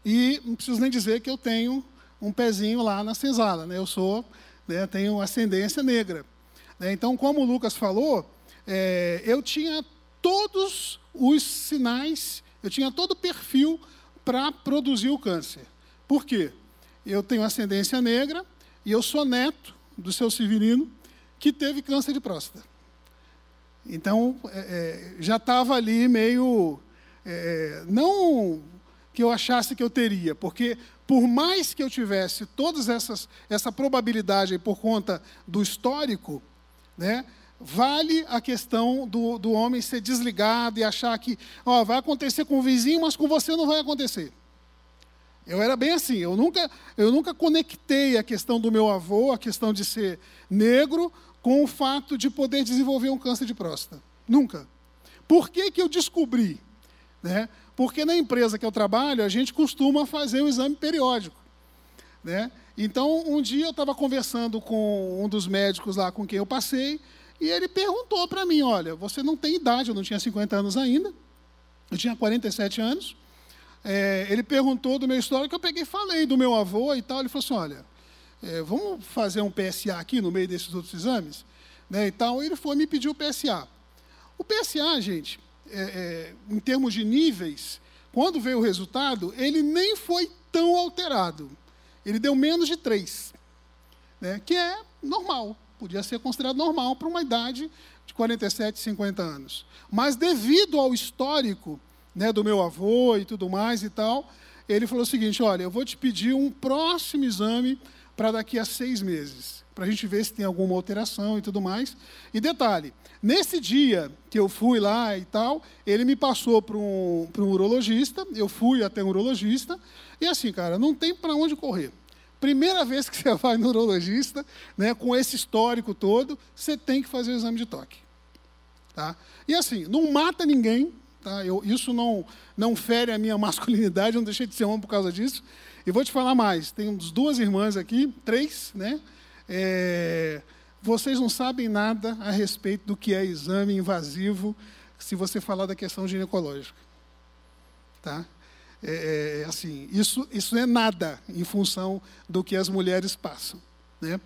E não preciso nem dizer que eu tenho um pezinho lá na senzala. Né? Eu sou, né, tenho ascendência negra. Né? Então, como o Lucas falou, é, eu tinha todos os sinais, eu tinha todo o perfil para produzir o câncer. Por quê? Eu tenho ascendência negra e eu sou neto do seu Severino, que teve câncer de próstata. Então, é, é já estava ali meio. É, não que eu achasse que eu teria, porque por mais que eu tivesse todas essas essa probabilidade por conta do histórico, né, vale a questão do, do homem ser desligado e achar que ó, vai acontecer com o vizinho, mas com você não vai acontecer. Eu era bem assim, eu nunca, eu nunca conectei a questão do meu avô, a questão de ser negro, com o fato de poder desenvolver um câncer de próstata. Nunca. Por que, que eu descobri? Né? Porque na empresa que eu trabalho, a gente costuma fazer o exame periódico. Né? Então, um dia eu estava conversando com um dos médicos lá com quem eu passei, e ele perguntou para mim: Olha, você não tem idade, eu não tinha 50 anos ainda, eu tinha 47 anos. É, ele perguntou do meu histórico, eu peguei falei do meu avô e tal. Ele falou assim: Olha, é, vamos fazer um PSA aqui no meio desses outros exames? Né, e tal. Ele foi me pedir o PSA. O PSA, gente, é, é, em termos de níveis, quando veio o resultado, ele nem foi tão alterado. Ele deu menos de 3, né, que é normal podia ser considerado normal para uma idade de 47, 50 anos. Mas devido ao histórico né, do meu avô e tudo mais e tal, ele falou o seguinte: olha, eu vou te pedir um próximo exame para daqui a seis meses, para a gente ver se tem alguma alteração e tudo mais. E detalhe, nesse dia que eu fui lá e tal, ele me passou para um, um urologista, eu fui até um urologista, e assim, cara, não tem para onde correr. Primeira *laughs* vez que você vai no urologista, né, com esse histórico todo, você tem que fazer o exame de toque. Tá? E assim, não mata ninguém, tá? Eu, isso não, não fere a minha *laughs* masculinidade, eu não deixei de ser homem por causa disso. E vou te falar mais, tem duas irmãs aqui, três, né? É, vocês não sabem nada a respeito do que é exame invasivo se você falar da questão ginecológica. Tá? É, é, assim, isso, isso é nada em função do que as mulheres passam. Né?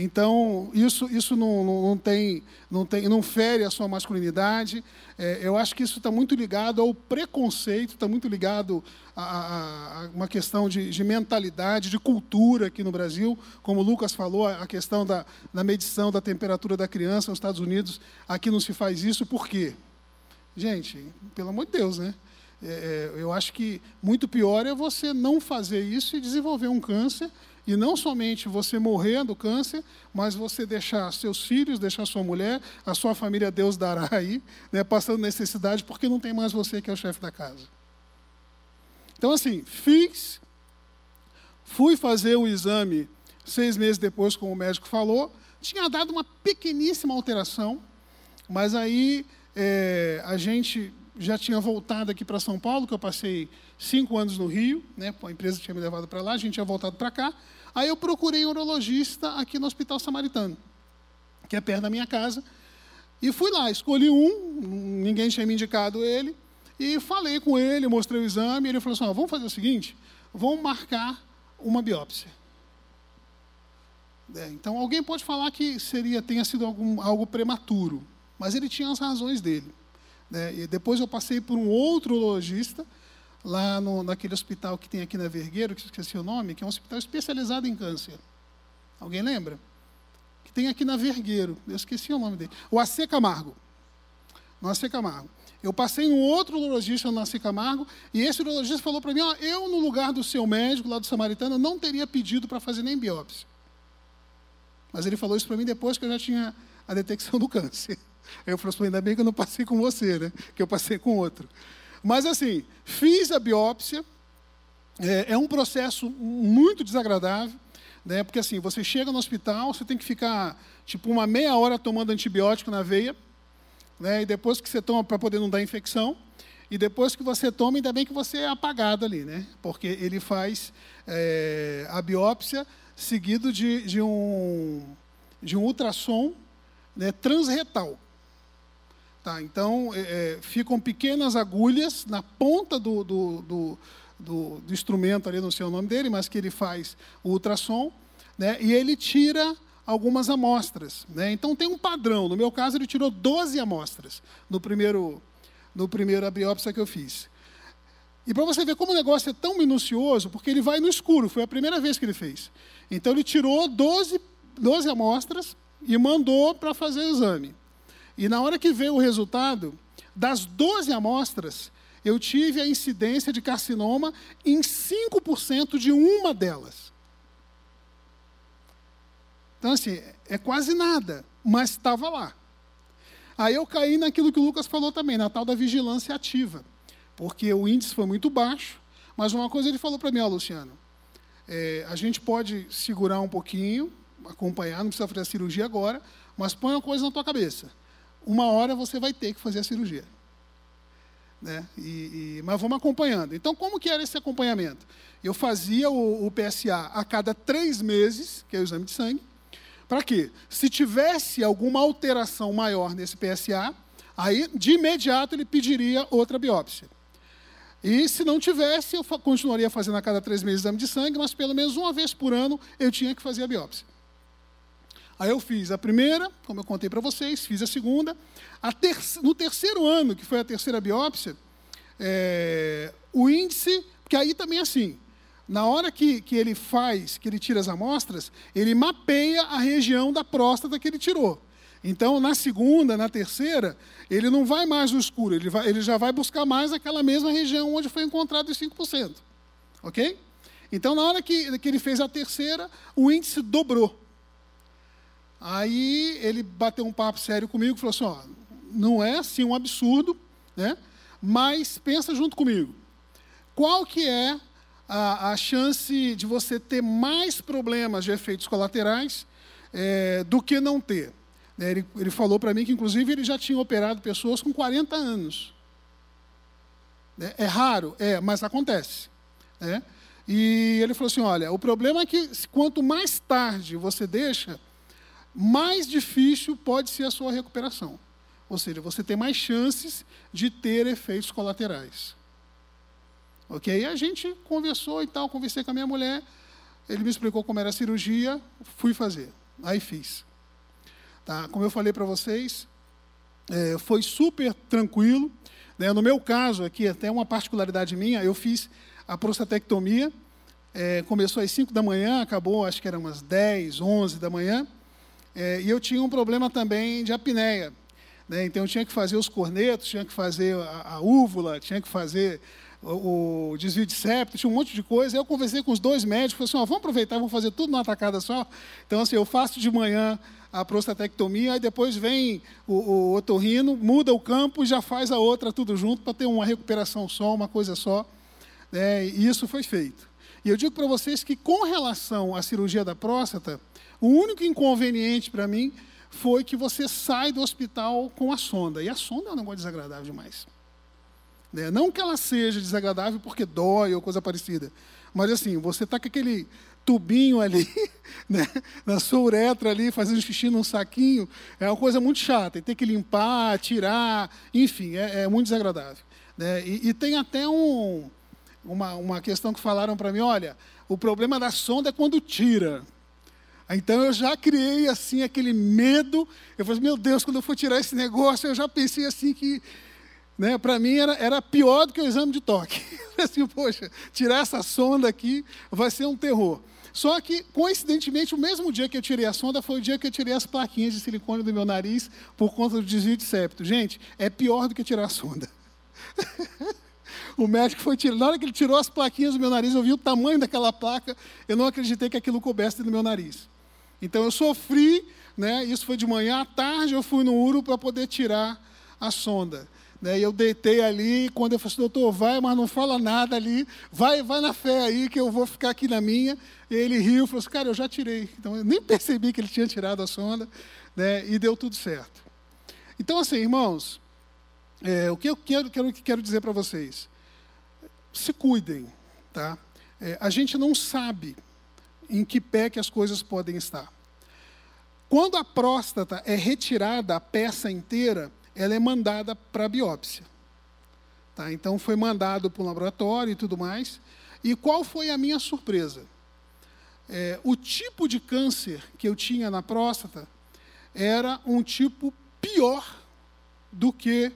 Então, isso, isso não, não, não, tem, não, tem, não fere a sua masculinidade. É, eu acho que isso está muito ligado ao preconceito, está muito ligado a, a, uma questão de, de, mentalidade, de cultura aqui no Brasil. Como o Lucas falou, a questão da, da medição da temperatura da criança nos Estados Unidos, aqui não se faz isso, por quê? Gente, pelo amor de Deus, né? É, é, eu acho que muito pior é você não fazer isso e desenvolver um câncer, e não somente você morrer do câncer, mas você deixar seus filhos, deixar sua mulher, a sua família, Deus dará aí, né, passando necessidade, porque não tem mais você que é o chefe da casa. Então, assim, fiz, fui fazer o exame seis meses depois, como o médico falou, tinha dado uma pequeníssima alteração, mas aí é, a gente já tinha voltado aqui para São Paulo, que eu passei cinco anos no Rio, né? a empresa tinha me levado para lá, a gente tinha voltado para cá. Aí eu procurei um urologista aqui no Hospital Samaritano, que é perto da minha casa. E fui lá, escolhi um, ninguém tinha me indicado ele, e falei com ele, mostrei o exame, e ele falou assim: vamos fazer o seguinte, vamos marcar uma biópsia. É, então, alguém pode falar que seria tenha sido algum, algo prematuro, mas ele tinha as razões dele. Né? E depois eu passei por um outro urologista, lá no, naquele hospital que tem aqui na Vergueiro, que esqueci o nome, que é um hospital especializado em câncer. Alguém lembra? Que tem aqui na Vergueiro, eu esqueci o nome dele. O AC Camargo. No AC Camargo. Eu passei em um outro urologista no AC Camargo, e esse urologista falou para mim, ó, eu, no lugar do seu médico, lá do Samaritano, não teria pedido para fazer nem biópsia. Mas ele falou isso para mim depois que eu já tinha a detecção do câncer. Eu falei assim, ainda bem que eu não passei com você, né? que eu passei com outro. Mas assim, fiz a biópsia, é, é um processo muito desagradável, né? porque assim, você chega no hospital, você tem que ficar tipo uma meia hora tomando antibiótico na veia, né? e depois que você toma para poder não dar infecção, e depois que você toma, ainda bem que você é apagado ali, né? porque ele faz é, a biópsia seguido de, de, um, de um ultrassom né, transretal. Tá, então, é, é, ficam pequenas agulhas na ponta do, do, do, do, do instrumento, ali não sei o nome dele, mas que ele faz o ultrassom, né, e ele tira algumas amostras. Né? Então, tem um padrão. No meu caso, ele tirou 12 amostras no primeiro, no primeiro biópsia que eu fiz. E para você ver como o negócio é tão minucioso, porque ele vai no escuro, foi a primeira vez que ele fez. Então, ele tirou 12, 12 amostras e mandou para fazer o exame. E na hora que veio o resultado, das 12 amostras, eu tive a incidência de carcinoma em 5% de uma delas. Então, assim, é quase nada, mas estava lá. Aí eu caí naquilo que o Lucas falou também, na tal da vigilância ativa. Porque o índice foi muito baixo, mas uma coisa ele falou para mim, ó, Luciano, é, a gente pode segurar um pouquinho, acompanhar, não precisa fazer a cirurgia agora, mas põe uma coisa na tua cabeça uma hora você vai ter que fazer a cirurgia. Né? E, e, mas vamos acompanhando. Então, como que era esse acompanhamento? Eu fazia o, o PSA a cada três meses, que é o exame de sangue. Para quê? Se tivesse alguma alteração maior nesse PSA, aí de imediato ele pediria outra biópsia. E se não tivesse, eu continuaria fazendo a cada três meses exame de sangue, mas pelo menos uma vez por ano eu tinha que fazer a biópsia. Aí eu fiz a primeira, como eu contei para vocês, fiz a segunda. A ter no terceiro ano, que foi a terceira biópsia, é, o índice, porque aí também é assim, na hora que, que ele faz, que ele tira as amostras, ele mapeia a região da próstata que ele tirou. Então, na segunda, na terceira, ele não vai mais no escuro, ele, vai, ele já vai buscar mais aquela mesma região onde foi encontrado os 5%. Ok? Então, na hora que, que ele fez a terceira, o índice dobrou. Aí ele bateu um papo sério comigo e falou assim: ó, não é assim um absurdo, né? mas pensa junto comigo. Qual que é a, a chance de você ter mais problemas de efeitos colaterais é, do que não ter? Né, ele, ele falou para mim que, inclusive, ele já tinha operado pessoas com 40 anos. É, é raro, é, mas acontece. Né? E ele falou assim: olha, o problema é que quanto mais tarde você deixa, mais difícil pode ser a sua recuperação. Ou seja, você tem mais chances de ter efeitos colaterais. Ok? E a gente conversou e tal, conversei com a minha mulher, ele me explicou como era a cirurgia, fui fazer. Aí fiz. Tá? Como eu falei para vocês, é, foi super tranquilo. Né? No meu caso, aqui, até uma particularidade minha, eu fiz a prostatectomia. É, começou às 5 da manhã, acabou, acho que era umas 10, 11 da manhã. É, e eu tinha um problema também de apneia. Né? Então, eu tinha que fazer os cornetos, tinha que fazer a, a úvula, tinha que fazer o, o, desvio de septo, tinha um monte de coisa. Eu conversei com os dois médicos, falei assim, vamos aproveitar, vamos fazer tudo numa tacada só. Então, assim, eu faço de manhã a prostatectomia, aí depois vem o, o otorrino, muda o campo e já faz a outra tudo junto para ter uma recuperação só, uma coisa só. Né? E isso foi feito. E eu digo para vocês que, com relação à cirurgia da próstata, o único inconveniente para mim foi que você sai do hospital com a sonda. E a sonda é um negócio desagradável demais. Né? Não que ela seja desagradável porque dói ou coisa parecida. Mas assim, você está com aquele tubinho ali, *laughs* né, na sua uretra ali, fazendo xixi num saquinho, é uma coisa muito chata. E ter que limpar, tirar, enfim, é, é muito desagradável. Né? E, e, tem até um, uma, uma questão que falaram para mim, olha, o problema da sonda é quando tira. Então eu já criei assim aquele medo. Eu falei, meu Deus, quando eu for tirar esse negócio, eu já pensei assim que, né, para mim era, era pior do que o exame de toque. *laughs* assim, poxa, tirar essa sonda aqui vai ser um terror. Só que, coincidentemente, o mesmo dia que eu tirei a sonda foi o dia que eu tirei as plaquinhas de silicone do meu nariz por conta do desvio de septo. Gente, é pior do que tirar a sonda. *laughs* o médico foi tirar. Na hora que ele tirou as plaquinhas do meu nariz, eu vi o tamanho daquela placa, eu não acreditei que aquilo coubesse no meu nariz. Então eu sofri, né? Isso foi de manhã à tarde, eu fui no URO para poder tirar a sonda. Né, e eu deitei ali, quando eu falei assim, doutor, vai, mas não fala nada ali, vai, vai na fé aí, que eu vou ficar aqui na minha. E ele riu falou assim, cara, eu já tirei. Então eu nem percebi que ele tinha tirado a sonda, né, e deu tudo certo. Então, assim, irmãos, é, o que eu quero, quero, quero dizer para vocês? Se cuidem, tá? É, a gente não sabe em que pé que as coisas podem estar. Quando a próstata é retirada, a peça inteira, ela é mandada para a biópsia. Tá? Então, foi mandado para o laboratório e tudo mais. E qual foi a minha surpresa? É, o tipo de câncer que eu tinha na próstata era um tipo pior do que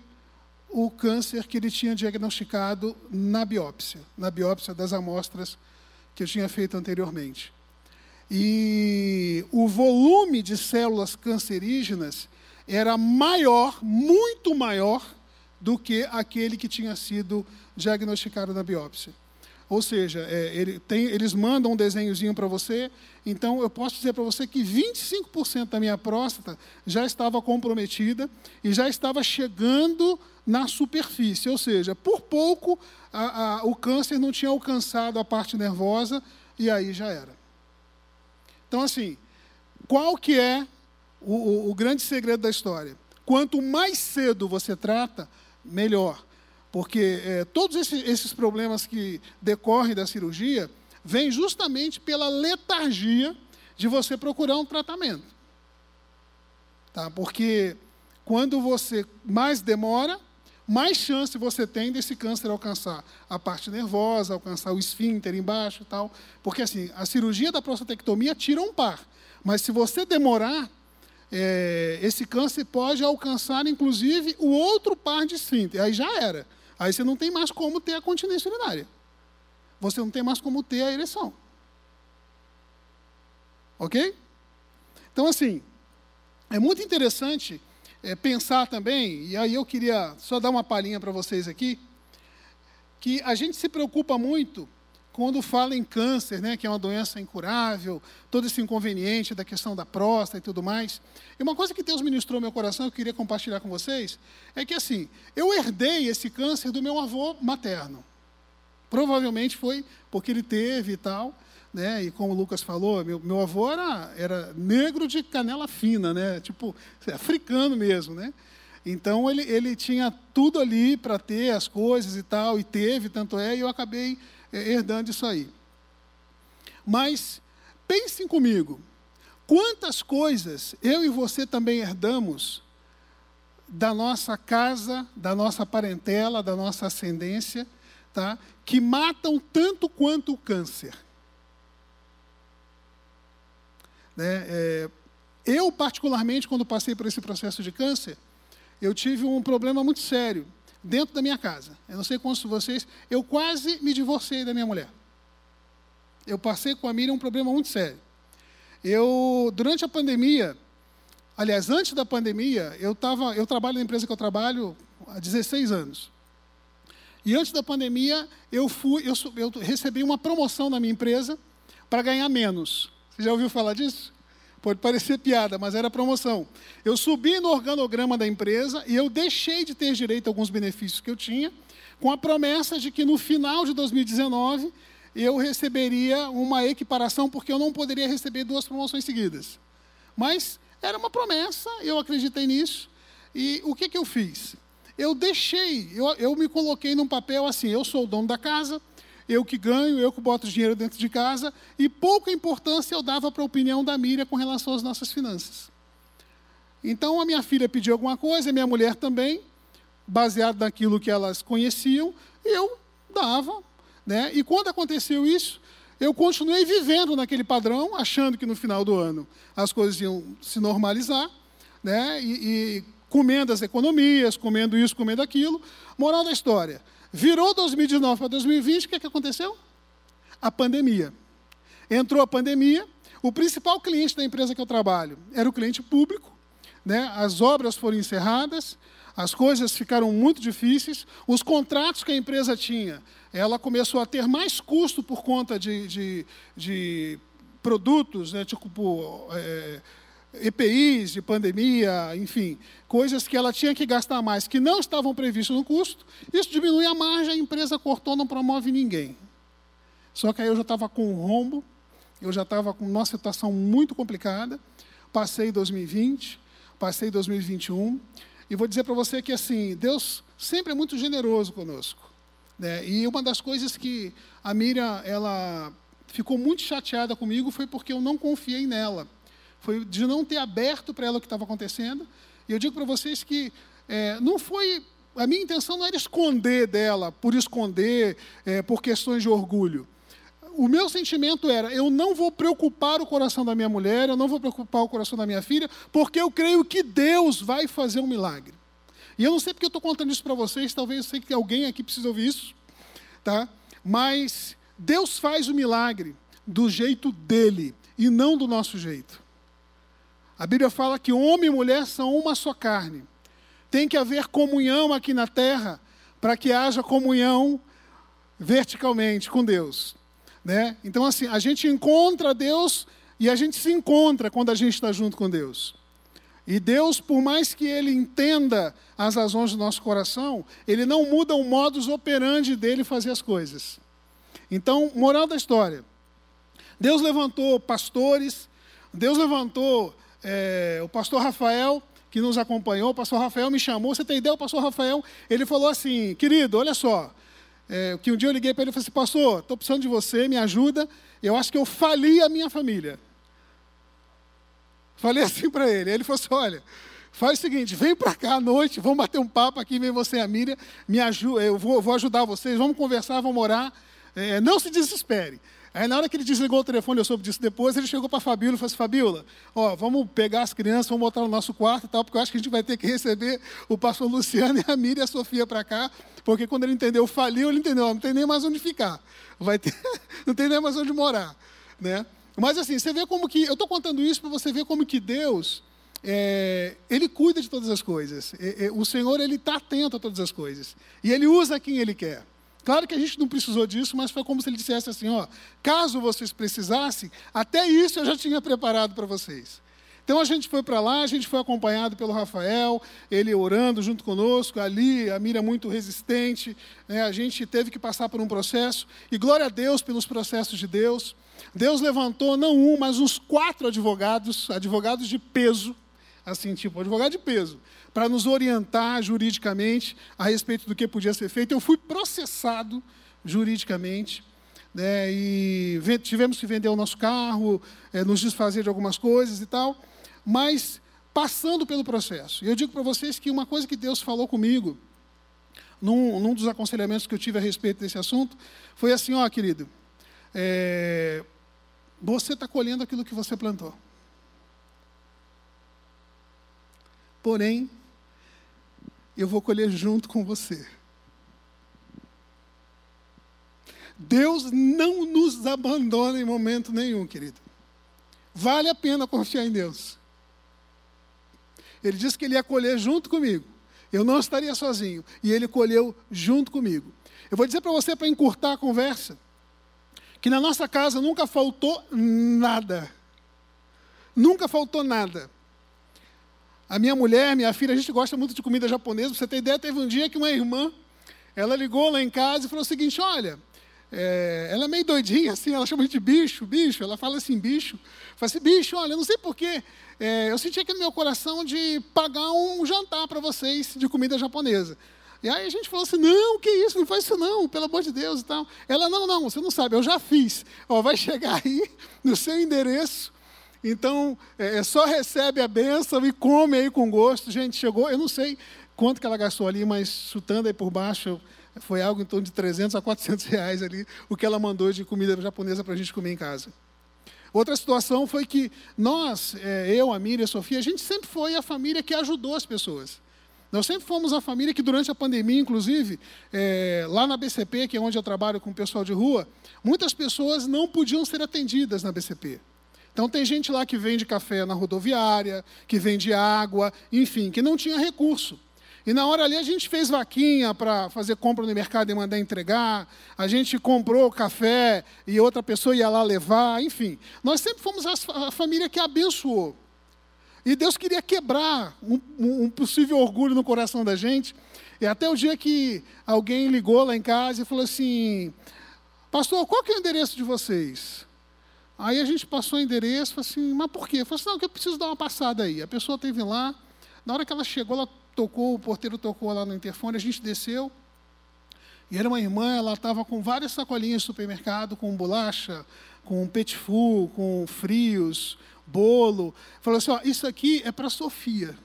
o câncer que ele tinha diagnosticado na biópsia, na biópsia das amostras que eu tinha feito anteriormente. E o volume de células cancerígenas era maior, muito maior, do que aquele que tinha sido diagnosticado na biópsia. Ou seja, é, ele tem, eles mandam um desenhozinho para você, então eu posso dizer para você que 25% da minha próstata já estava comprometida e já estava chegando na superfície, ou seja, por pouco a, a, o câncer não tinha alcançado a parte nervosa e aí já era. Então, assim, qual que é o, o, o grande segredo da história. Quanto mais cedo você trata, melhor. Porque é, todos esses, esses problemas que decorrem da cirurgia vêm justamente pela letargia de você procurar um tratamento. Tá? Porque quando você mais demora, mais chance você tem desse câncer alcançar a parte nervosa, alcançar o esfíncter embaixo e tal. Porque assim, a cirurgia da prostatectomia tira um par. Mas se você demorar, é, esse câncer pode alcançar, inclusive, o outro par de esfíncter. Aí já era. Aí você não tem mais como ter a continência urinária. Você não tem mais como ter a ereção. Ok? Então, assim, é muito interessante é, pensar também, e aí eu queria só dar uma palhinha para vocês aqui, que a gente se preocupa muito quando fala em câncer, né, que é uma doença incurável, todo esse inconveniente da questão da próstata e tudo mais. E uma coisa que Deus ministrou no meu coração, eu queria compartilhar com vocês, é que assim, eu herdei esse câncer do meu avô materno. Provavelmente foi porque ele teve e tal, né? E como o Lucas falou, meu, meu avô era, era negro de canela fina, né? Tipo, africano mesmo, né? Então ele, ele tinha tudo ali para ter as coisas e tal, e teve, tanto é, e eu acabei herdando isso aí. Mas pensem comigo, quantas coisas eu e você também herdamos da nossa casa, da nossa parentela, da nossa ascendência, tá? que matam tanto quanto o câncer. Né? É, eu, particularmente, quando passei por esse processo de câncer, eu tive um problema muito sério dentro da minha casa. Eu não sei quantos de vocês, eu quase me divorciei da minha mulher. Eu passei com a Miriam um problema muito sério. Eu, durante a pandemia, aliás, antes da pandemia, eu, tava, eu trabalho na empresa que eu trabalho há 16 anos. E antes da pandemia, eu, fui, eu, eu recebi uma promoção na minha empresa para ganhar menos. Você já ouviu falar disso? Pode parecer piada, mas era promoção. Eu subi no organograma da empresa e eu deixei de ter direito a alguns benefícios que eu tinha, com a promessa de que no final de 2019 eu receberia uma equiparação, porque eu não poderia receber duas promoções seguidas. Mas era uma promessa, eu acreditei nisso. E o que, que eu fiz? Eu deixei, eu, eu me coloquei num papel assim: eu sou o dono da casa, eu que ganho, eu que boto dinheiro dentro de casa, e pouca importância eu dava para a opinião da Miriam com relação às nossas finanças. Então a minha filha pediu alguma coisa, a minha mulher também, baseado naquilo que elas conheciam, eu dava. Né? E quando aconteceu isso, eu continuei vivendo naquele padrão, achando que no final do ano as coisas iam se normalizar, né? e, e comendo as economias, comendo isso, comendo aquilo. Moral da história: virou 2019 para 2020, o que, é que aconteceu? A pandemia. Entrou a pandemia, o principal cliente da empresa que eu trabalho era o cliente público, né? as obras foram encerradas, as coisas ficaram muito difíceis, os contratos que a empresa tinha, ela começou a ter mais custo por conta de, de, de produtos, né? tipo é, EPIs de pandemia, enfim, coisas que ela tinha que gastar mais, que não estavam previstas no custo, isso diminui a margem, a empresa cortou, não promove ninguém. Só que aí eu já estava com um rombo, eu já estava com uma situação muito complicada, passei 2020, passei 2021, e vou dizer para você que assim, Deus sempre é muito generoso conosco. Né? E uma das coisas que a Miriam ela ficou muito chateada comigo foi porque eu não confiei nela. Foi de não ter aberto para ela o que estava acontecendo. E eu digo para vocês que é, não foi. A minha intenção não era esconder dela, por esconder, é, por questões de orgulho o meu sentimento era: eu não vou preocupar o coração da minha mulher, eu não vou preocupar o coração da minha filha, porque eu creio que Deus vai fazer um milagre. E eu não sei porque eu estou contando isso para vocês, talvez eu sei que alguém aqui precisa ouvir isso, tá? Mas Deus faz o milagre do jeito dele e não do nosso jeito. A Bíblia fala que homem e mulher são uma só carne. Tem que haver comunhão aqui na terra para que haja comunhão verticalmente com Deus. Né? Então, assim, a gente encontra Deus e a gente se encontra quando a gente está junto com Deus. E Deus, por mais que Ele entenda as razões do nosso coração, Ele não muda o modus operandi dele fazer as coisas. Então, moral da história: Deus levantou pastores, Deus levantou é, o pastor Rafael, que nos acompanhou, o pastor Rafael me chamou. Você tem ideia? O pastor Rafael, ele falou assim: querido, olha só, é, que um dia eu liguei para ele e falei assim, pastor, estou precisando de você, me ajuda. Eu acho que eu fali a minha família. Falei assim para ele. Ele falou assim, olha, faz o seguinte, vem para cá à noite, vamos bater um papo aqui, vem você e a Miriam, me ajuda, eu vou, vou ajudar vocês, vamos conversar, vamos orar. É, não se desespere. Aí na hora que ele desligou o telefone, eu soube disso depois, ele chegou para a Fabíola e falou assim, Fabíola, ó, vamos pegar as crianças, vamos botar no nosso quarto e tal, porque eu acho que a gente vai ter que receber o pastor Luciano *laughs* e a Miriam e a Sofia para cá, porque quando ele entendeu faliu, ele entendeu, não tem nem mais onde ficar, vai ter, *laughs* não tem nem mais onde morar. Né? Mas assim, você vê como que, eu estou contando isso para você ver como que Deus, é, ele cuida de todas as coisas. O Senhor, ele está atento a todas as coisas. E ele usa quem ele quer. Claro que a gente não precisou disso, mas foi como se ele dissesse assim: ó, caso vocês precisassem, até isso eu já tinha preparado para vocês. Então a gente foi para lá, a gente foi acompanhado pelo Rafael, ele orando junto conosco, ali a mira muito resistente, né, a gente teve que passar por um processo, e glória a Deus pelos processos de Deus. Deus levantou não um, mas uns quatro advogados, advogados de peso, assim, tipo, advogado de peso, para nos orientar juridicamente a respeito do que podia ser feito. Eu fui processado juridicamente, né, e tivemos que vender o nosso carro, é, nos desfazer de algumas coisas e tal, mas passando pelo processo. Eu digo para vocês que uma coisa que Deus falou comigo, num, num, dos aconselhamentos que eu tive a respeito desse assunto, foi assim: ó, querido, é, você está colhendo aquilo que você plantou. Porém, eu vou colher junto com você. Deus não nos abandona em momento nenhum, querido. Vale a pena confiar em Deus. Ele disse que ele ia colher junto comigo. Eu não estaria sozinho. E ele colheu junto comigo. Eu vou dizer para você, para encurtar a conversa, que na nossa casa nunca faltou nada. Nunca faltou nada. A minha mulher, minha filha, a gente gosta muito de comida japonesa. Você ter ideia, teve um dia que uma irmã, ela ligou lá em casa e falou o seguinte: olha, é, ela é meio doidinha, assim, ela chama de bicho, bicho, ela fala assim, bicho. Fala assim, bicho, olha, não sei porquê, é, eu senti aqui no meu coração de pagar um jantar para vocês de comida japonesa. E aí a gente falou assim: não, que isso, não faz isso não, pelo amor de Deus e tal. Ela, não, não, você não sabe, eu já fiz. Ó, vai chegar aí no seu endereço. Então, é, é, só recebe a benção e come aí com gosto. Gente, chegou, eu não sei quanto que ela gastou ali, mas chutando aí por baixo, foi algo em torno de 300 a 400 reais ali, o que ela mandou de comida japonesa para a gente comer em casa. Outra situação foi que nós, é, eu, a Miriam a Sofia, a gente sempre foi a família que ajudou as pessoas. Nós sempre fomos a família que, durante a pandemia, inclusive, é, lá na BCP, que é onde eu trabalho com o pessoal de rua, muitas pessoas não podiam ser atendidas na BCP. Então, tem gente lá que vende café na rodoviária, que vende água, enfim, que não tinha recurso. E na hora ali a gente fez vaquinha para fazer compra no mercado e mandar entregar. A gente comprou café e outra pessoa ia lá levar, enfim. Nós sempre fomos a família que abençoou. E Deus queria quebrar um, um, possível orgulho no coração da gente. E até o dia que alguém ligou lá em casa e falou assim: Pastor, qual que é o endereço de vocês? Aí a gente passou o endereço, falou assim, mas por quê? Eu falei assim, não, que eu preciso dar uma passada aí. A pessoa esteve lá, na hora que ela chegou, ela tocou, o porteiro tocou lá no interfone, a gente desceu, e era uma irmã, ela estava com várias sacolinhas de supermercado, com bolacha, com petit com frios, bolo. Falou assim: ó, isso aqui é para Sofia.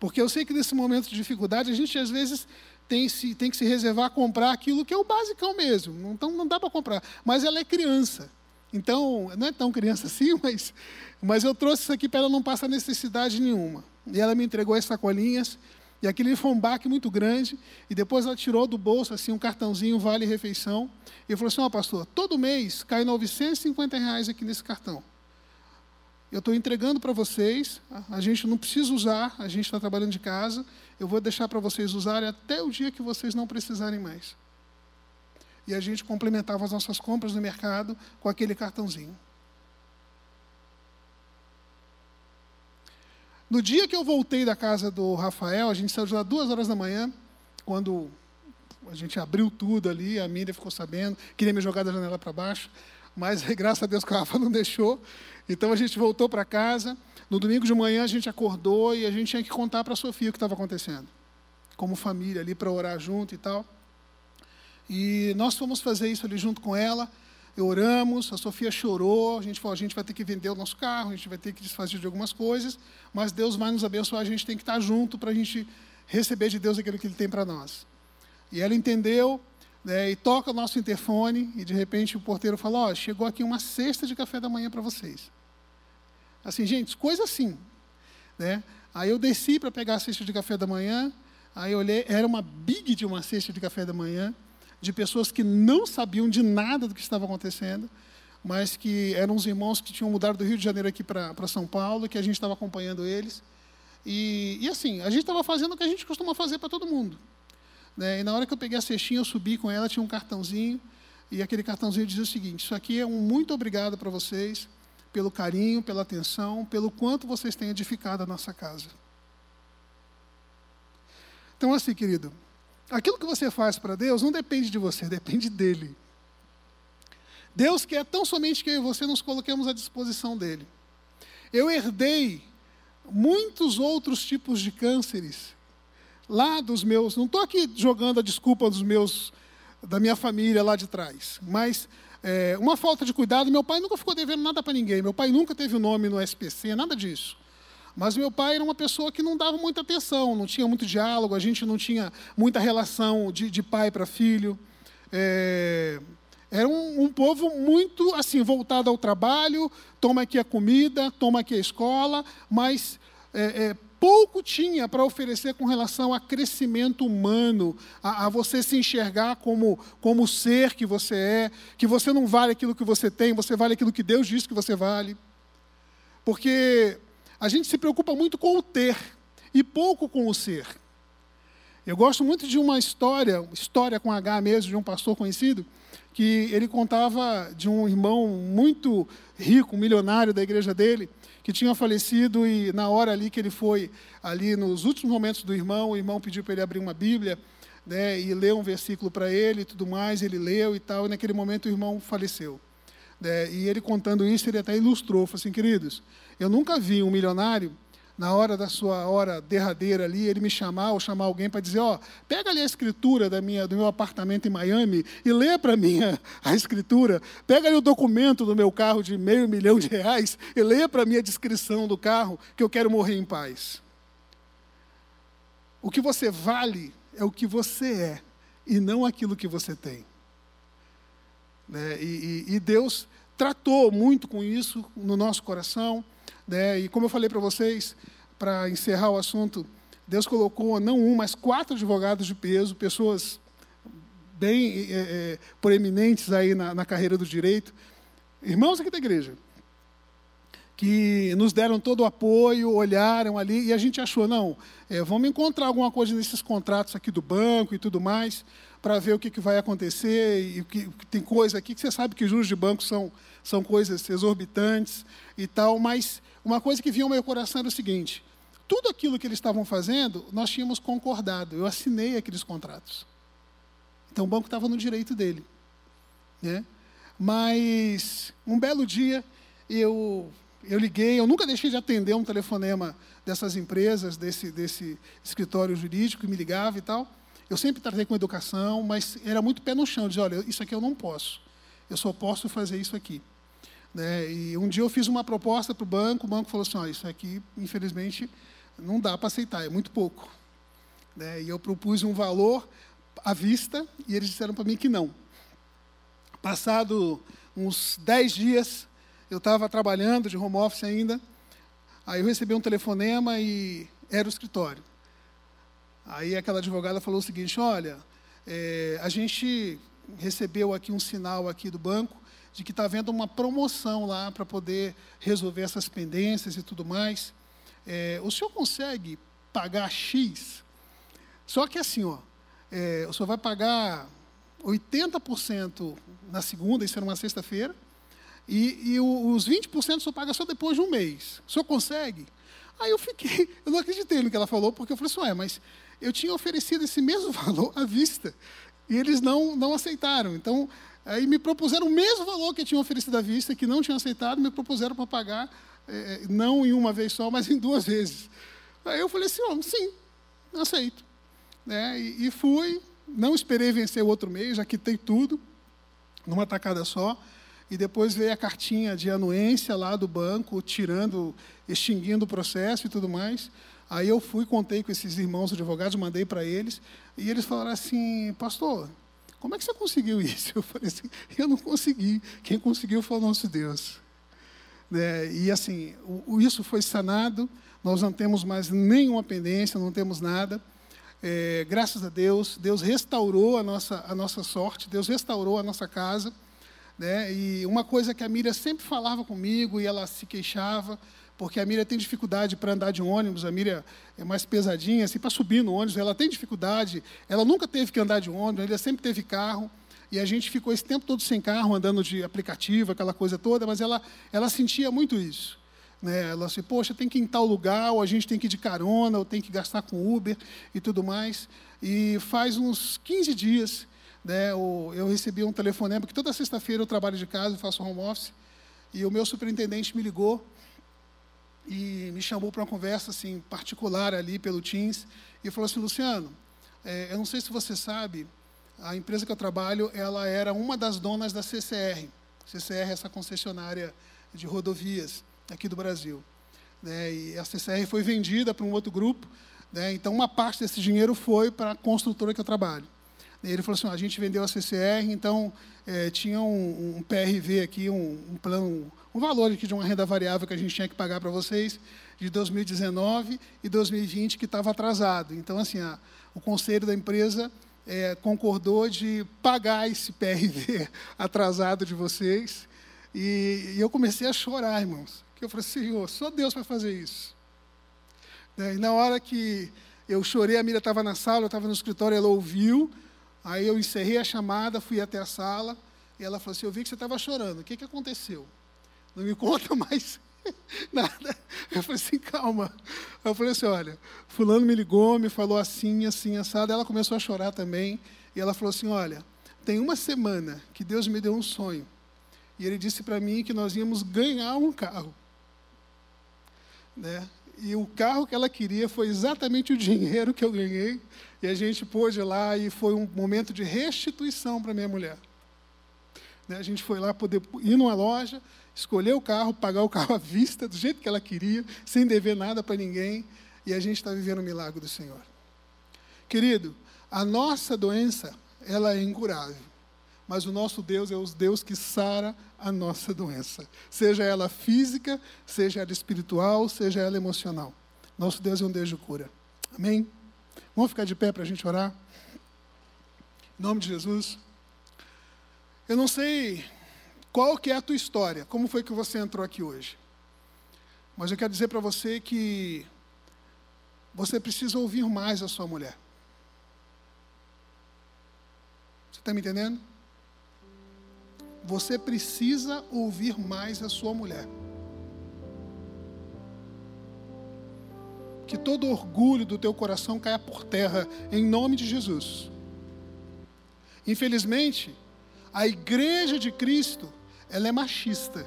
Porque eu sei que nesse momento de dificuldade, a gente às vezes tem, se, tem que se reservar a comprar aquilo que é o basicão mesmo. Então não dá para comprar. Mas ela é criança. Então, não é tão criança *laughs* assim, mas, mas eu trouxe isso aqui para ela não passar necessidade nenhuma. E ela me entregou as sacolinhas. E aquele foi um baque muito grande. E depois ela tirou do bolso assim um cartãozinho Vale Refeição. E falou assim: Ó, oh, pastor, todo mês cai 950 reais aqui nesse cartão. Eu estou entregando para vocês. A gente não precisa usar, a gente está trabalhando de casa. Eu vou deixar para vocês usarem até o dia que vocês não precisarem mais. E a gente complementava as nossas compras no mercado com aquele cartãozinho. No dia que eu voltei da casa do Rafael, a gente saiu de lá duas horas da manhã, quando a gente abriu tudo ali, a Miriam ficou sabendo, queria me jogar da janela para baixo, mas *laughs* graças a Deus que o Rafa não deixou. Então a gente voltou para casa. No domingo de manhã a gente acordou e a gente tinha que contar para a Sofia o que estava acontecendo, como família ali para orar junto e tal. E nós fomos fazer isso ali junto com ela oramos, a Sofia chorou, a gente falou, a gente vai ter que vender o nosso carro, a gente vai ter que desfazer de algumas coisas, mas Deus vai nos abençoar, a gente tem que estar junto para a gente receber de Deus aquilo que Ele tem para nós. E ela entendeu, né, e toca o nosso interfone, e de repente o porteiro fala, ó, oh, chegou aqui uma cesta de café da manhã para vocês. Assim, gente, coisa assim. Né? Aí eu desci para pegar a cesta de café da manhã, aí eu olhei, era uma big de uma cesta de café da manhã, de pessoas que não sabiam de nada do que estava acontecendo, mas que eram os irmãos que tinham mudado do Rio de Janeiro aqui para São Paulo, que a gente estava acompanhando eles. E, e assim, a gente estava fazendo o que a gente costuma fazer para todo mundo. Né? E na hora que eu peguei a cestinha, eu subi com ela, tinha um cartãozinho, e aquele cartãozinho dizia o seguinte: Isso aqui é um muito obrigado para vocês, pelo carinho, pela atenção, pelo quanto vocês têm edificado a nossa casa. Então, assim, querido, aquilo que você faz para Deus não depende de você, *laughs* depende dele. Deus quer tão somente que eu e você nos coloquemos à disposição dele. Eu herdei muitos outros tipos de cânceres lá dos meus. Não estou aqui jogando a desculpa dos meus, da minha família lá de trás, mas é, uma falta de cuidado. Meu pai nunca ficou devendo nada para ninguém. Meu pai nunca teve o nome no SPC, nada disso. Mas meu pai era uma pessoa que não dava muita atenção, não tinha muito diálogo, a gente não tinha muita relação de, de pai para filho. É, era um, um, povo muito assim voltado ao trabalho, toma aqui a comida, toma aqui a escola, mas é, é, pouco tinha para oferecer com relação a crescimento humano, a, a, você se enxergar como, como ser que você é, que você não vale aquilo que você tem, você vale aquilo que Deus diz que você vale. Porque a gente se preocupa muito com o ter e pouco com o ser. Eu gosto muito de uma história, história com H mesmo, de um pastor conhecido, que ele contava de um irmão muito rico, milionário da igreja dele, que tinha falecido e na hora ali que ele foi, ali nos últimos momentos do irmão, o irmão pediu para ele abrir uma Bíblia né, e ler um versículo para ele e tudo mais, ele leu e tal, e naquele momento o irmão faleceu. Né, e ele contando isso, ele até ilustrou, falou assim, queridos, eu nunca vi um milionário na hora da sua hora derradeira ali, ele me chamar ou chamar alguém para dizer, ó, pega ali a escritura da minha, do meu apartamento em Miami e lê para mim a, a, escritura. Pega ali o documento do meu carro de meio milhão de reais e lê para mim a descrição do carro que eu quero morrer em paz. O que você vale é o que você é e não aquilo que você tem. Né? E, e, e Deus tratou muito com isso no nosso coração. Né? E como eu falei para vocês, para encerrar o assunto, Deus colocou não um, mas quatro advogados de peso, pessoas bem é, é, proeminentes aí na, na carreira do direito, irmãos aqui da igreja, que nos deram todo o apoio, olharam ali e a gente achou, não, é, vamos encontrar alguma coisa nesses contratos aqui do banco e tudo mais, para ver o que, que vai acontecer, e que, tem coisa aqui que você sabe que juros de banco são, são coisas exorbitantes e tal, mas uma coisa que vinha ao meu coração era o seguinte: tudo aquilo que eles estavam fazendo, nós tínhamos concordado. Eu assinei aqueles contratos. Então o banco estava no direito dele. Né? Mas um belo dia eu eu liguei, eu nunca deixei de atender um telefonema dessas empresas, desse, desse escritório jurídico que me ligava e tal. Eu sempre tratei com educação, mas era muito pé no chão, dizia, olha, isso aqui eu não posso. Eu só posso fazer isso aqui. Né? E um dia eu fiz uma proposta para o banco, o banco falou assim, oh, isso aqui, infelizmente, não dá para aceitar, é muito pouco. Né? E eu propus um valor à vista e eles disseram para mim que não. Passado uns dez dias, eu estava trabalhando de home office ainda, aí eu recebi um telefonema e era o escritório. Aí aquela advogada falou o seguinte, olha, é, a gente recebeu aqui um sinal aqui do banco de que está havendo uma promoção lá para poder resolver essas pendências e tudo mais. É, o senhor consegue pagar X? Só que assim, ó, é, o senhor vai pagar 80% na segunda, isso era uma sexta-feira, e, e os 20% o senhor paga só depois de um mês. O senhor consegue? Aí eu fiquei, *laughs* eu não acreditei no que ela falou, porque eu falei assim, ué, mas eu tinha oferecido esse mesmo *laughs* valor à vista. E eles não, não aceitaram. Então, aí me propuseram o mesmo valor que eu tinha oferecido à vista, que não tinham aceitado, me propuseram para pagar, é, não em uma vez só, *laughs* mas em duas vezes. Aí eu falei assim, oh, sim, aceito. Né? E, e fui, não esperei vencer o outro mês, já quitei tudo, numa tacada só. E depois veio a cartinha de anuência lá do banco, tirando, extinguindo o processo e tudo mais. Aí eu fui, contei com esses irmãos advogados, mandei para eles, e eles falaram assim, pastor, como é que você conseguiu isso? Eu falei assim, eu não consegui, quem conseguiu foi o nosso Deus. É, e assim, o, isso foi sanado, nós não temos mais nenhuma pendência, não temos nada. É, graças a Deus, Deus restaurou a nossa, a nossa sorte, Deus restaurou a nossa casa. Né? E uma coisa que a Miriam sempre falava comigo e ela se queixava, porque a Miriam tem dificuldade para andar de ônibus, a Miriam é mais pesadinha, assim, para subir no ônibus, ela tem dificuldade, ela nunca teve que andar de ônibus, ela sempre teve carro, e a gente ficou esse tempo todo sem carro, andando de aplicativo, aquela coisa toda, mas ela, ela sentia muito isso. Né? Ela assim, poxa, tem que ir em tal lugar, ou a gente tem que ir de carona, ou tem que gastar com Uber e tudo mais. E faz uns 15 dias, né, eu recebi um telefonema, porque toda sexta-feira eu trabalho de casa, faço home office, e o meu superintendente me ligou, e me chamou para uma conversa assim particular ali pelo Teams e falou assim, Luciano, é, eu não sei se você sabe, a empresa que eu trabalho, ela era uma das donas da CCR. CCR é essa concessionária de rodovias aqui do Brasil. Né? E a CCR foi vendida para um outro grupo, né? então uma parte desse dinheiro foi para a construtora que eu trabalho. Ele falou assim, a gente vendeu a CCR, então é, tinha um, um, PRV aqui, um, um plano um valor aqui de uma renda variável que a gente tinha que pagar para vocês de 2019 e 2020 que estava atrasado. Então, assim, a, o conselho da empresa é, concordou de pagar esse PRV *laughs* atrasado de vocês. E, e, eu comecei a chorar, irmãos. Que eu falei, Senhor, só Deus vai fazer isso. É, e na hora que eu chorei, a Mira estava na sala, eu estava no escritório, ela ouviu. Aí eu encerrei a chamada, fui até a sala, e ela falou assim, eu vi que você estava chorando, o que, que aconteceu? não me *laughs* conta mais *laughs* nada. Eu falei assim, calma. Eu falei assim, olha, fulano me ligou, me falou assim, assim, assado. Ela começou a chorar também. E ela falou assim, olha, tem uma semana que Deus me deu um sonho. E ele disse para mim que nós íamos ganhar um carro. Né? E o carro que ela queria foi exatamente o dinheiro que eu ganhei. E a gente pôde ir lá e foi um momento de restituição para minha mulher. Né, a gente foi lá poder ir numa loja, escolher o carro, pagar o carro *laughs* à vista, do jeito que ela queria, sem dever nada para ninguém. E a gente está vivendo o milagre do Senhor. Querido, a nossa doença, ela é incurável. Mas o nosso Deus é o Deus que sara a nossa doença. Seja ela física, seja ela espiritual, seja ela emocional. Nosso Deus é um Deus de cura. Amém? Vamos ficar de pé para a gente orar? Em nome de Jesus. Eu não sei qual que é a tua história, como foi que você entrou aqui hoje. Mas eu quero dizer para você que você precisa ouvir mais a sua mulher. Você está me entendendo? Você precisa ouvir mais a sua mulher. Que todo orgulho do teu coração caia por terra, em nome de Jesus. Infelizmente, a igreja de Cristo, ela é machista.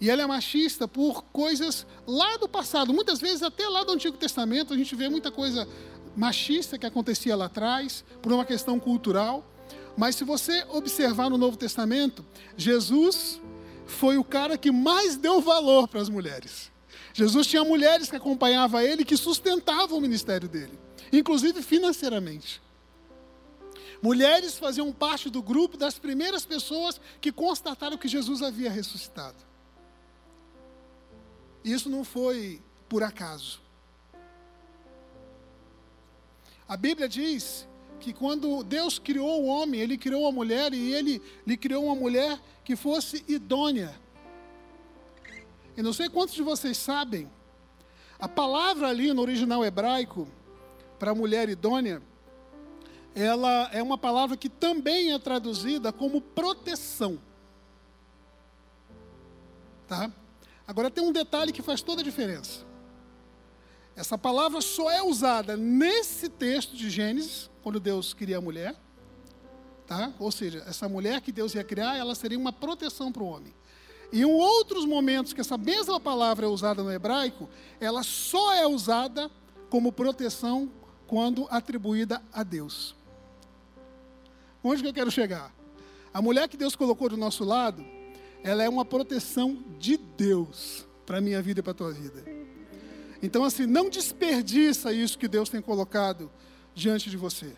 E ela é machista por coisas lá do passado. Muitas vezes, até lá do Antigo Testamento, a gente vê muita coisa machista que acontecia lá atrás, por uma questão cultural. Mas se você observar no Novo Testamento, Jesus foi o cara que mais deu valor para as mulheres. Jesus tinha mulheres que acompanhavam ele, que sustentavam o ministério dele, inclusive financeiramente. Mulheres faziam parte do grupo das primeiras pessoas que constataram que Jesus havia ressuscitado. Isso não foi por acaso. A Bíblia diz que quando Deus criou o homem, ele criou a mulher e ele lhe criou uma mulher que fosse idônea. E não sei quantos de vocês sabem, a palavra ali no original hebraico para mulher idônea, ela é uma palavra que também é traduzida como proteção. Tá? Agora tem um detalhe que faz toda a diferença. Essa palavra só é usada nesse texto de Gênesis, quando Deus cria a mulher. Tá? Ou seja, essa mulher que Deus ia criar, ela seria uma proteção para o homem. Em outros momentos que essa mesma palavra é usada no hebraico, ela só é usada como proteção quando atribuída a Deus. Onde que eu quero chegar? A mulher que Deus colocou do nosso lado, ela é uma proteção de Deus para a minha vida e para a tua vida. Então, assim, não desperdiça isso que Deus tem colocado diante de você.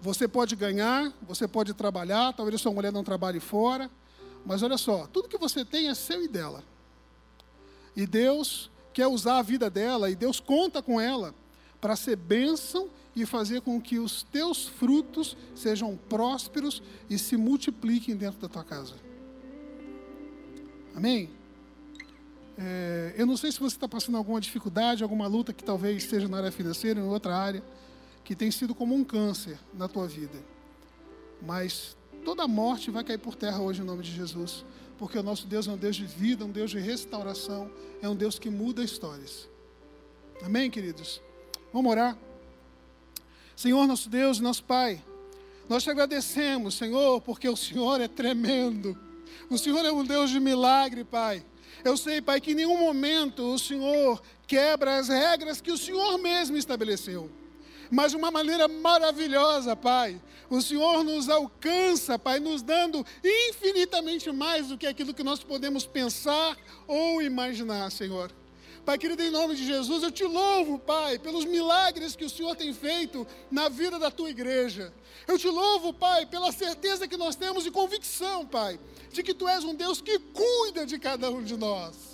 Você pode ganhar, você pode trabalhar, talvez a sua mulher não trabalhe fora, mas olha só, tudo que você tem é seu e dela. E Deus quer usar a vida dela, e Deus conta com ela para ser bênção e fazer com que os teus frutos sejam prósperos e se multipliquem dentro da tua casa. Amém? É, eu não sei se você está passando alguma dificuldade, alguma luta que talvez seja na área financeira, em outra área, que tem sido como um câncer na tua vida. Mas toda morte vai cair por terra hoje em nome de Jesus, porque o nosso Deus é um Deus de vida, um Deus de restauração, é um Deus que muda histórias. Amém, queridos? Vamos orar. Senhor, nosso Deus, nosso Pai, nós te agradecemos, Senhor, porque o Senhor é tremendo. O Senhor é um Deus de milagre, Pai. Eu sei, Pai, que em nenhum momento o Senhor quebra as regras que o Senhor mesmo estabeleceu. Mas de uma maneira maravilhosa, Pai. O Senhor nos alcança, Pai, nos dando infinitamente mais do que aquilo que nós podemos pensar ou imaginar, Senhor. Pai querido, em nome de Jesus, eu te louvo, Pai, pelos milagres que o Senhor tem feito na vida da tua igreja. Eu te louvo, Pai, pela certeza que nós temos e convicção, Pai, de que tu és um Deus que cuida de cada um de nós.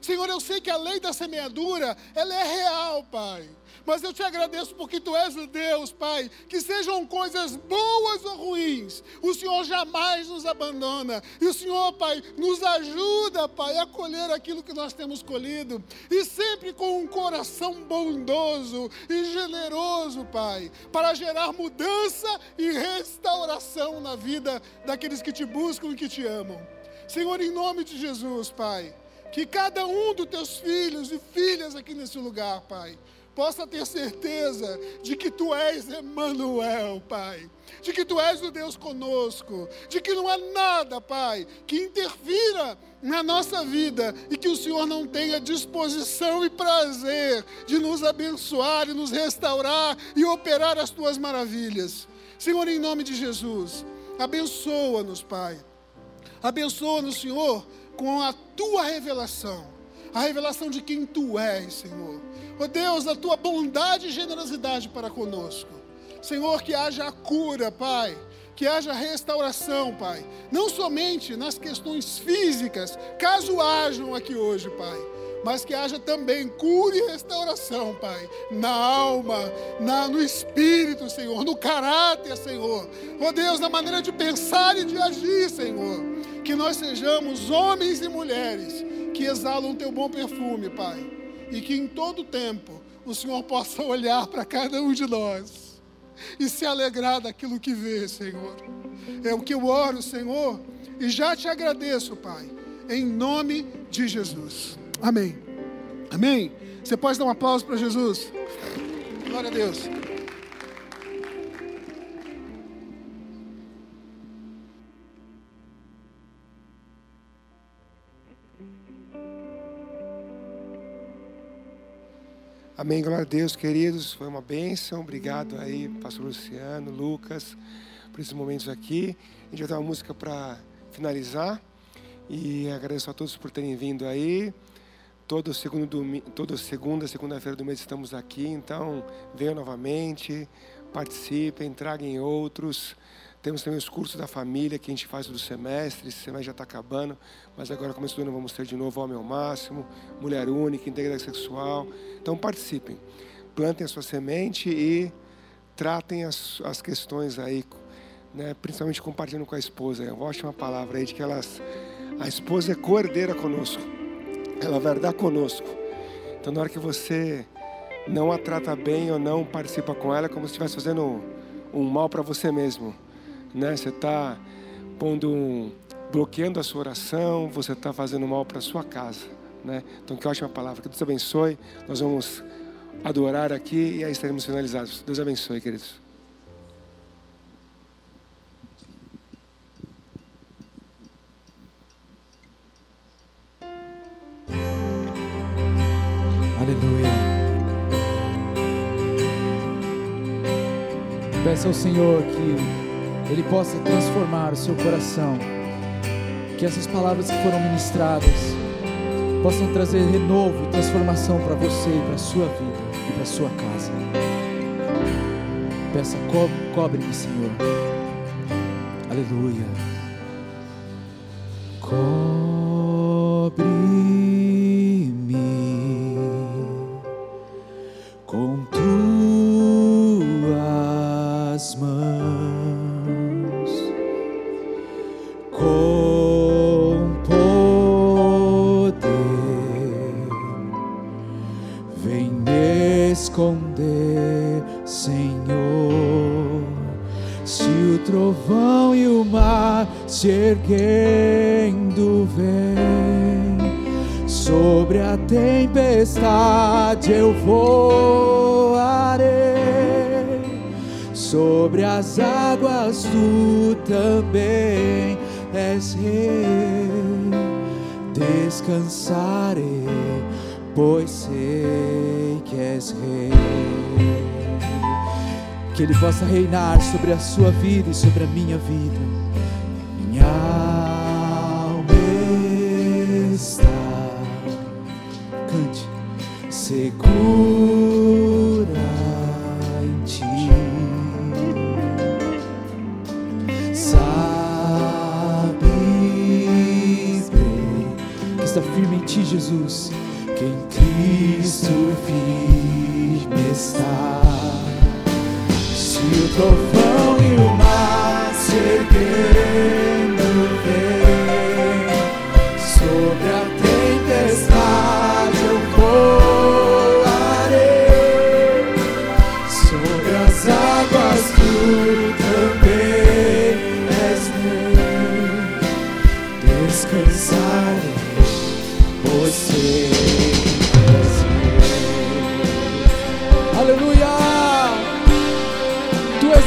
Senhor, eu sei que a lei da semeadura, ela é real, Pai. Mas eu te agradeço porque tu és o Deus, Pai, que sejam coisas boas ou ruins, o Senhor jamais nos abandona. E o Senhor, Pai, nos ajuda, Pai, a colher aquilo que nós temos colhido. E sempre com um coração bondoso e generoso, Pai, para gerar mudança e restauração na vida daqueles que te buscam e que te amam. Senhor, em nome de Jesus, Pai, que cada um dos teus filhos e filhas aqui nesse lugar, Pai, possa ter certeza de que tu és Emmanuel, Pai. De que tu és o Deus conosco, de que não há nada, Pai, que interfira na nossa vida e que o Senhor não tenha disposição e prazer de nos abençoar e nos restaurar e operar as tuas maravilhas. Senhor, em nome de Jesus, abençoa-nos, Pai. Abençoa-nos, Senhor, com a tua revelação a revelação de quem tu és, Senhor. Ó oh Deus, a tua bondade e generosidade para conosco. Senhor, que haja a cura, Pai. Que haja restauração, Pai. Não somente nas questões físicas, caso hajam aqui hoje, Pai mas que haja também cura e restauração, Pai, na alma, na, no espírito, Senhor, no caráter, Senhor. Oh Deus, na maneira de pensar e de agir, Senhor. Que nós sejamos homens e mulheres que exalam teu bom perfume, Pai. E que em todo tempo o Senhor possa *laughs* olhar para cada um de nós e se alegrar daquilo que vê, Senhor. É o que eu oro, Senhor, e já te agradeço, Pai, em nome de Jesus. Amém. Amém. Você pode dar um aplauso para Jesus? Glória a Deus. Amém, glória a Deus, queridos. Foi uma bênção. Obrigado aí, Pastor Luciano, Lucas, por esses momentos aqui. A gente vai dar uma música para finalizar. E agradeço a todos por terem vindo aí. Todo segundo domingo, toda segunda, segunda-feira do mês estamos aqui. Então, venham novamente, participem, tragam outros. Temos também os cursos da família que a gente faz do semestre. Esse semestre já está acabando, mas agora, começo do ano, vamos ter de novo Homem ao Máximo, Mulher Única, Integridade Sexual. Então, participem. Plantem a sua semente e tratem as, as questões aí, né, principalmente compartilhando com a esposa. Eu gosto de uma palavra aí de que elas, a esposa é coerdeira conosco. Ela vai dar conosco. Então, na hora que você não a trata bem ou não participa com ela, é como se estivesse fazendo um mal para você mesmo né? Você está pondo um, bloqueando a sua oração, você está fazendo mal para a sua casa, né? Então que ótima palavra, que Deus abençoe. Nós vamos adorar aqui e aí estaremos finalizados. Deus abençoe, queridos. Aleluia. Peça ao Senhor que ele possa transformar o seu coração. Que essas palavras que foram ministradas possam trazer renovo e transformação para você e para a sua vida e para a sua casa. Peça, cobre-me, Senhor. Aleluia. Possa reinar sobre a sua vida e sobre a minha vida.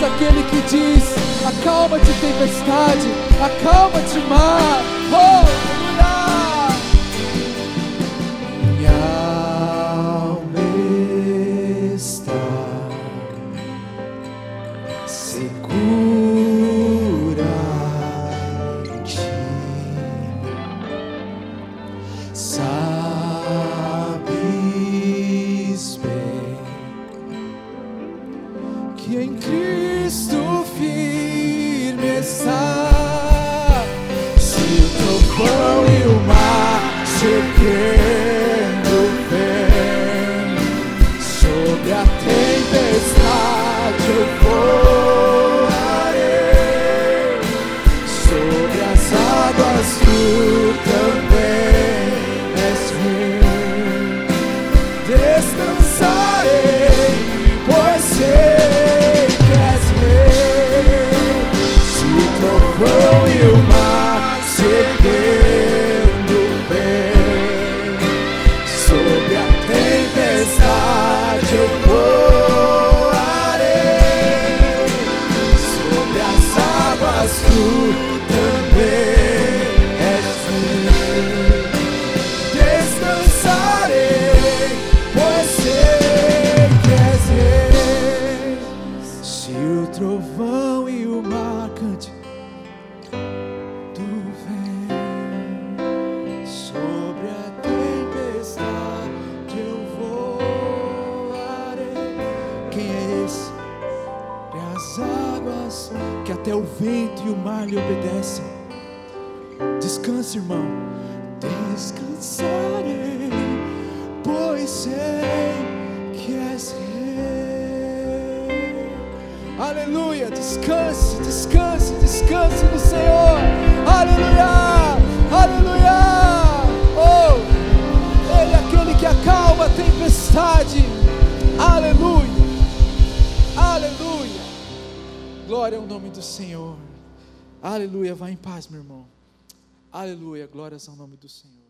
aquele que diz: acalma-te tempestade, acalma-te mar. Oh! glórias ao nome do Senhor.